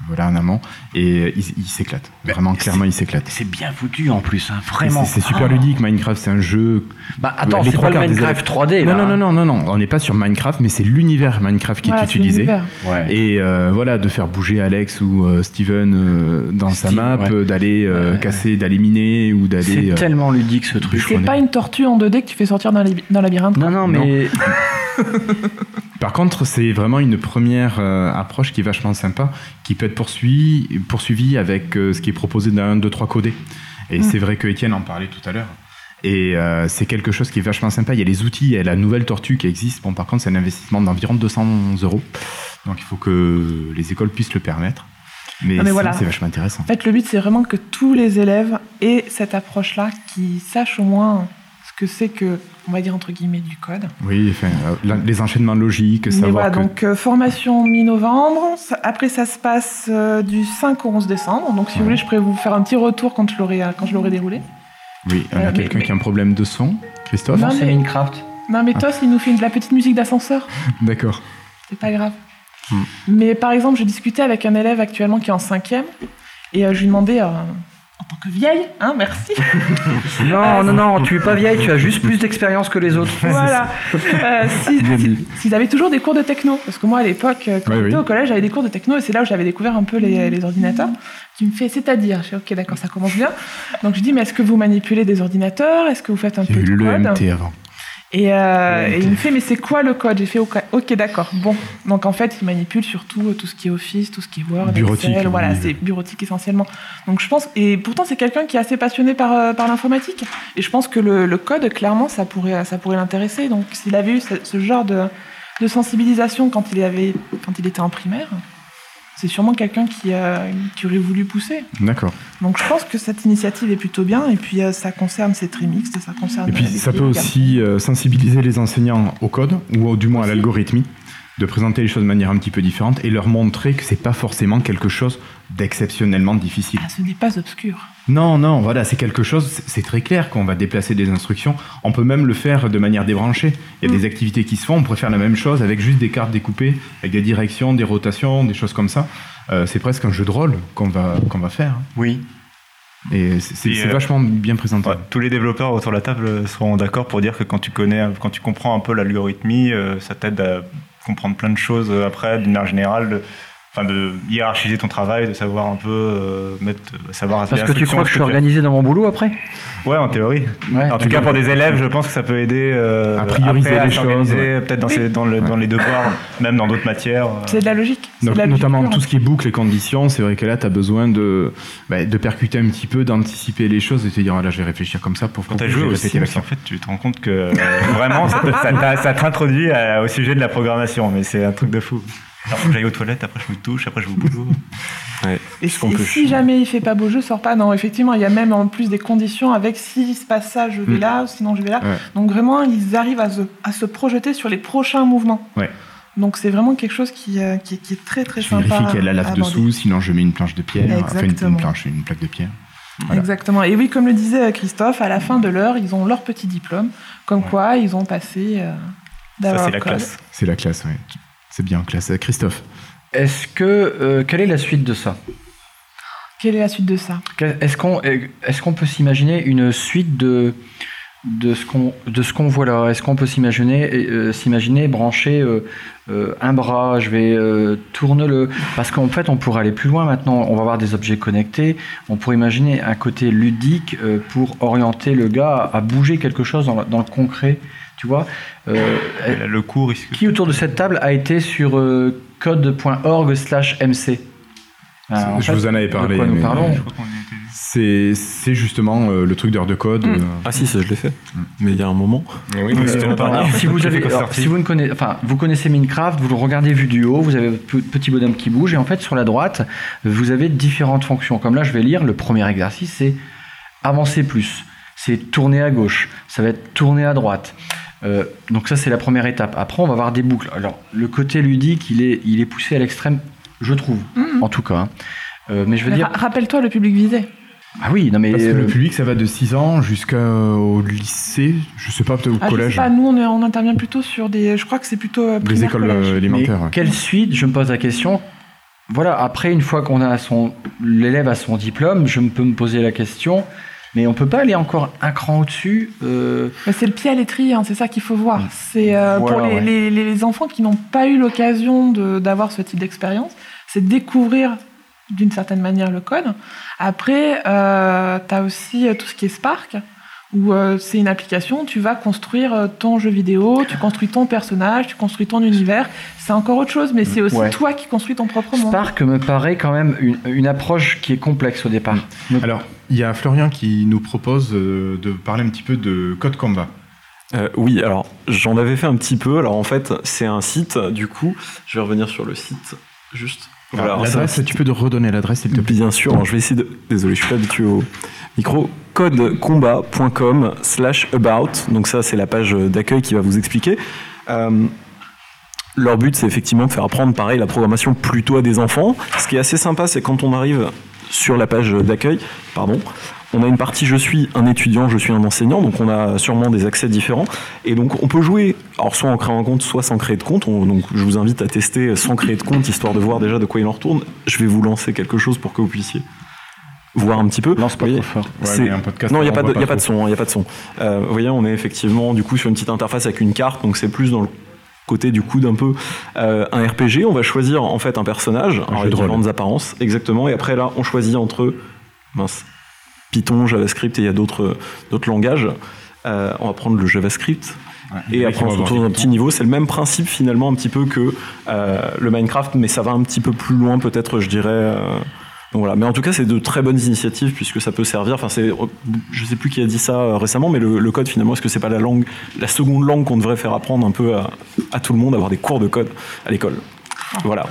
voilà, en amont et ils ils s'éclatent. Vraiment, clairement, ils s'éclatent. C'est bien foutu en plus, hein, vraiment. C'est super Ah. ludique. Minecraft, c'est un jeu. Bah attends, c'est pas le Minecraft élèves- 3D là. Non, non, hein. non, non, non, non. On n'est pas sur Minecraft, mais c'est l'univers Minecraft qui est utilisé. l'univers. Ouais. Et euh, voilà, de faire bouger Alex ou euh, Steven euh, dans sa map, ouais. euh, d'aller euh, Ouais. casser, d'aller miner ou d'aller. C'est euh, tellement ludique ce truc. C'est pas une tortue en 2D que tu fais sortir d'un labyrinthe. Non, non, mais Par contre, c'est vraiment une première euh, approche qui est vachement sympa, qui peut être poursuivie, poursuivie avec euh, ce qui est proposé dans 1, 2, 3 codé. Et Mm. c'est vrai que Étienne en parlait tout à l'heure. Et euh, c'est quelque chose qui est vachement sympa. Il y a les outils, il y a la nouvelle tortue qui existe. Bon, par contre, c'est un investissement d'environ 200 euros. Donc, il faut que les écoles puissent le permettre. Mais, sinon, voilà. c'est vachement intéressant. En fait, le but, c'est vraiment que tous les élèves aient cette approche-là, qui sachent au moins que c'est que, on va dire entre guillemets, du code. Oui, enfin, euh, les enchaînements logiques, savoir voilà, que... donc euh, formation mi-novembre. Après, ça se passe euh, du 5 au 11 décembre. Donc, si vous voulez, je pourrais vous faire un petit retour quand je l'aurai, quand je l'aurai déroulé. Oui, on a Euh, quelqu'un mais- qui a un problème de son. Christophe Non, c'est Minecraft. Non, mais Tos, il nous fait de la petite musique d'ascenseur. D'accord. C'est pas grave. Hmm. Mais par exemple, j'ai discuté avec un élève actuellement qui est en cinquième et euh, je lui demandais, euh, en tant que vieille, hein, merci. Non, non, non, tu es pas vieille, tu as juste plus d'expérience que les autres. voilà. Euh, si- si- S'ils avaient toujours des cours de techno, parce que moi à l'époque, euh, quand j'étais oui. au collège, j'avais des cours de techno et c'est là où j'avais découvert un peu les, les ordinateurs. Qui me fait, c'est-à-dire, je fais, ok, d'accord, ça commence bien. Donc je dis, mais est-ce que vous manipulez des ordinateurs? Est-ce que vous faites un peu eu de code? l'EMT avant. Et, euh, et il me fait, mais c'est quoi le code? J'ai fait, ok, d'accord. Bon, donc en fait, il manipule surtout euh, tout ce qui est Office, tout ce qui est Word, Bureautique, Excel, voilà, c'est bureautique essentiellement. Donc je pense, et pourtant c'est quelqu'un qui est assez passionné par, euh, par l'informatique. Et je pense que le, le code, clairement, ça pourrait, ça pourrait l'intéresser. Donc s'il avait eu ce, ce genre de, de sensibilisation quand il, avait, quand il était en primaire, c'est sûrement quelqu'un qui, euh, qui aurait voulu pousser. D'accord. Donc je pense que cette initiative est plutôt bien. Et puis euh, ça concerne ces trimixtes, ça concerne. Et puis ça peut aussi euh, sensibiliser les enseignants au code, ou au- du moins à l'algorithmie, de présenter les choses de manière un petit peu différente et leur montrer que c'est pas forcément quelque chose d'exceptionnellement difficile. Ah, ce n'est pas obscur. Non, non, voilà, c'est quelque chose, c'est- très clair qu'on va déplacer des instructions. On peut même le faire de manière débranchée. Il y a des activités qui se font, on pourrait faire la même chose avec juste des cartes découpées, avec des directions, des rotations, des choses comme ça. Euh, c'est presque un jeu de rôle qu'on va, qu'on va faire. Oui. Et c'est c'est- Et, c'est euh, vachement bien présenté. Ouais, tous les développeurs autour de la table seront d'accord pour dire que quand tu connais, quand tu comprends un peu l'algorithmie, euh, ça t'aide à comprendre plein de choses euh, après, d'une manière générale, enfin de hiérarchiser ton travail, de savoir un peu euh, mettre, savoir. Parce que tu crois que je suis organisé dans mon boulot après? Ouais, en théorie. Ouais. En tout cas, pour des élèves, je pense que ça peut aider euh, À prioriser après, à les choses, ouais. peut-être dans, Oui. ces- dans, le- dans les devoirs, même dans d'autres matières. euh. C'est de la logique. c'est No- de la notamment tout ce qui est boucle et conditions, c'est vrai que là, tu as besoin de, bah, de percuter un petit peu, d'anticiper les choses et te dire, ah, là, je vais réfléchir comme ça pour Quand pour joué aussi, en fait, tu te rends compte que euh, vraiment, ça t'introduit au sujet de la programmation, mais c'est un truc de fou. Alors, faut que j'aille aux toilettes, après je me touche, après je vais au boulot. Ouais. Et, si, peut- si jamais il fait pas beau jeu, sort pas. Non, effectivement, il y a même en plus des conditions avec s'il se passe ça, je vais Mm. là, sinon je vais là. Ouais. Donc vraiment, ils arrivent à se, à se projeter sur les prochains mouvements. Ouais. Donc c'est vraiment quelque chose qui, euh, qui, qui est très très Je sympa. vérifie qu'il y a la lave dessous, sinon je mets une planche de pierre, enfin une, planche, une plaque de pierre. Voilà. Exactement. Et oui, comme le disait Christophe, à la fin de l'heure, ils ont leur petit diplôme, comme quoi ils ont passé. euh, Ça, d'avoir c'est la code. classe. C'est la classe, ouais. C'est bien, classe. Euh, Christophe Est-ce que. euh, quelle est la suite de ça? Quelle est la suite de ça? Est-ce qu'on est qu'on peut s'imaginer une suite de, de ce qu'on de ce qu'on voit là? Est-ce qu'on peut s'imaginer euh, s'imaginer brancher euh, euh, un bras Je vais euh, tourner le parce qu'en fait on pourrait aller plus loin maintenant. On va avoir des objets connectés. On pourrait imaginer un côté ludique euh, pour orienter le gars à, à bouger quelque chose dans le concret. Tu vois Euh, le cours, se- Qui autour de cette table a été sur euh, code.org/mc Euh, en Je fait, vous en avais parlé, De quoi nous mais- parlons je crois qu'on. C'est c'est justement euh, le truc d'heure de code. Mm. euh, Ah si, ça je l'ai fait. Mais il y a un moment. Oui, dernier. Alors, si vous avez, alors, si vous ne connaissez, enfin, vous connaissez Minecraft, vous le regardez vu du haut, vous avez votre pe- petit bonhomme qui bouge, et en fait, sur la droite, vous avez différentes fonctions. Comme là, je vais lire, le premier exercice, c'est avancer plus. C'est tourner à gauche. Ça va être tourner à droite. Euh, donc ça, c'est la première étape. Après, on va avoir des boucles. Alors, le côté ludique, il est, il est poussé à l'extrême, je trouve, Mhm. en tout cas. hein. Euh, mais je veux Mais dire, ra- Rappelle-toi le public visé. ah oui, non mais Parce que le euh, public, ça va de 6 ans jusqu'au lycée, je sais pas, peut-être au Ah, je sais collège, pas, nous on, est- on intervient plutôt sur des. Je crois que c'est plutôt. euh, des primaire, écoles collège. Mais élémentaires. quelle suite Je me pose la question. Voilà, après, une fois qu'on a son, l'élève a son diplôme, je peux me poser la question. Mais on peut pas aller encore un cran au-dessus. euh, c'est le pied à l'étrier, hein, c'est ça qu'il faut voir. C'est euh, pour les, ouais. les- les enfants qui n'ont pas eu l'occasion d'avoir ce type d'expérience, c'est découvrir d'une certaine manière le code. Après, euh, tu as aussi euh, tout ce qui est Spark, où euh, c'est une application, tu vas construire euh, ton jeu vidéo, tu construis ton personnage, tu construis ton univers. C'est encore autre chose, mais c'est aussi Ouais. toi qui construis ton propre monde. Spark me paraît quand même une, une approche qui est complexe au départ. Me- Alors, il y a Florian qui nous propose euh, de parler un petit peu de code combat. Euh, oui, alors j'en avais fait un petit peu. Alors en fait, c'est un site. Du coup, je vais revenir sur le site. Juste. Voilà, un L'adresse, tu peux de redonner l'adresse, s'il te plaît. Bien sûr, je vais essayer de... Désolé, je suis pas habitué au micro. codecombat.com slash about. Donc ça, c'est la page d'accueil qui va vous expliquer. Euh, leur but, c'est effectivement de faire apprendre, pareil, la programmation plutôt à des enfants. Ce qui est assez sympa, c'est quand on arrive sur la page d'accueil, pardon, on a une partie je suis un étudiant, je suis un enseignant, donc on a sûrement des accès différents. Et donc on peut jouer, alors soit en créant un compte, soit sans créer de compte. On- donc je vous invite à tester sans créer de compte, histoire de voir déjà de quoi il en retourne. Je vais vous lancer quelque chose pour que vous puissiez voir un petit peu. Lance pas trop fort. Ouais, un podcast, non, il n'y a, on pas de- y a pas de son, il a pas de son. Euh, vous voyez, on est effectivement du coup sur une petite interface avec une carte, donc c'est plus dans le côté du coup d'un peu euh, un RPG. On va choisir en fait un personnage, alors, jeu il y de a rôle. différentes apparences, exactement. Et après là, on choisit entre mince, Python, JavaScript et il y a d'autres d'autres langages. Euh, on va prendre le JavaScript. Et après, on se retrouve dans un Python. petit niveau. C'est le même principe finalement, un petit peu que euh, le Minecraft, mais ça va un petit peu plus loin, peut-être, je dirais. euh, donc voilà. Mais en tout cas, c'est de très bonnes initiatives puisque ça peut servir. Enfin, c'est, je sais plus qui a dit ça récemment, mais le, le code finalement, est-ce que c'est pas la langue, la seconde langue qu'on devrait faire apprendre un peu à, à tout le monde, avoir des cours de code à l'école? Voilà.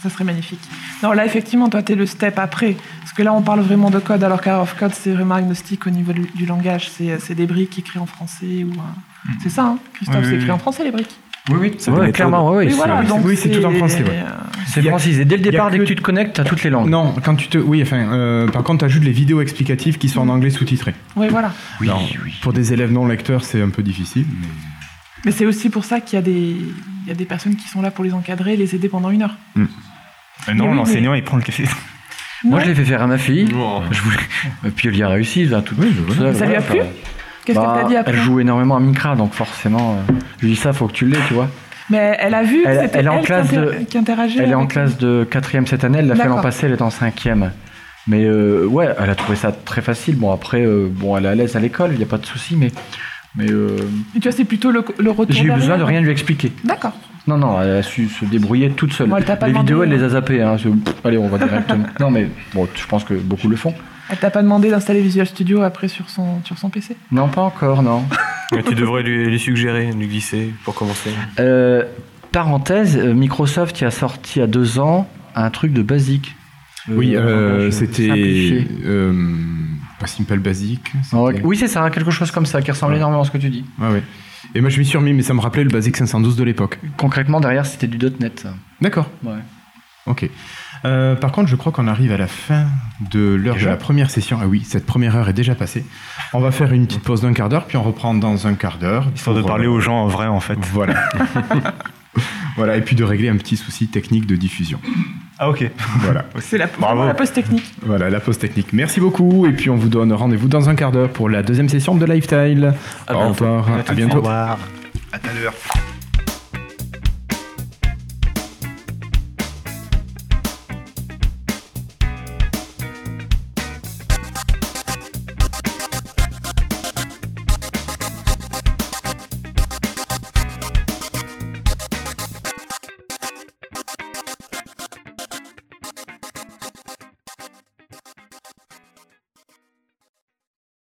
Ça serait magnifique. Non, là, effectivement, toi, tu es le step après. Parce que là, on parle vraiment de code, alors qu'Art of Code, c'est vraiment agnostique au niveau du, du langage. C'est c'est des briques écrites en français. ou un- C'est ça, hein, Christophe, Oui, c'est écrit oui. en français, les briques Oui, oui. Ouais, méthodes. clairement, ouais, Oui, c'est- voilà, donc oui, c'est tout en français, ouais. euh, C'est francisé. Dès le départ, dès que- tu te connectes, tu as toutes les langues. Non, quand tu te. Oui, enfin, euh, par contre, tu ajoutes les vidéos explicatives qui sont en anglais sous-titrées. Oui, voilà. Oui, Non, oui. Pour des élèves non lecteurs, c'est un peu difficile. mais- Mais c'est aussi pour ça qu'il y, a des- il y a des personnes qui sont là pour les encadrer, les aider pendant une heure. Mais non, Mais oui, l'enseignant, il prend le café. Moi, je l'ai fait faire à ma fille. Oh. Je voulais... Et puis elle y a réussi. là, tout, tout seul, Ça lui a plu. Qu'est-ce Bah, qu'elle t'a dit après Elle joue énormément à Minecraft, donc forcément, euh, je lui dis ça, faut que tu l'aies, tu vois. Mais elle a vu Elle- elle est en qui classe de- qui interagit Elle est en classe de 4 cette année, elle l'a fait l'an passé, elle est en 5 Mais euh, ouais, elle a trouvé ça très facile. Bon, après, euh, bon, elle est à l'aise à l'école, il n'y a pas de souci, mais, mais euh, Mais tu vois, c'est plutôt le, le retour. j'ai eu besoin de derrière. rien lui expliquer. D'accord. Non, non, elle a su se débrouiller toute seule. Bon, elle pas les demandé, vidéos, elle euh, les a zappées. Hein, allez, on va directement. non, mais bon, je pense que beaucoup le font. Elle t'a pas demandé d'installer Visual Studio après sur son, sur son PC Non, pas encore, non. Mais tu devrais lui, lui suggérer, lui glisser pour commencer. Euh, parenthèse, euh, Microsoft y a sorti il y a deux ans un truc de basique. Euh, Oui, euh, c'était. euh, pas Simple Basic. Ouais, Oui, c'est ça, hein, quelque chose comme ça, qui ressemble Ouais. énormément à ce que tu dis. Ouais, ouais. Et moi, je m'y suis remis, mais ça me rappelait le Basic 512 de l'époque. Concrètement, derrière, c'était du .NET. D'accord. Ouais. Ok. Euh, par contre, je crois qu'on arrive à la fin de l'heure de la première session. Ah oui, cette première heure est déjà passée. On va faire une petite pause d'un quart d'heure, puis on reprend dans un quart d'heure. Histoire de pour, parler euh, aux gens en vrai, en fait. Voilà. voilà, et puis de régler un petit souci technique de diffusion. Ah, ok. Voilà. C'est la, Bravo. vraiment la pause technique. Voilà, la pause technique. Merci beaucoup, et puis on vous donne rendez-vous dans un quart d'heure pour la deuxième session de Lifestyle. À Au bientôt. revoir, à bientôt. À tout à l'heure.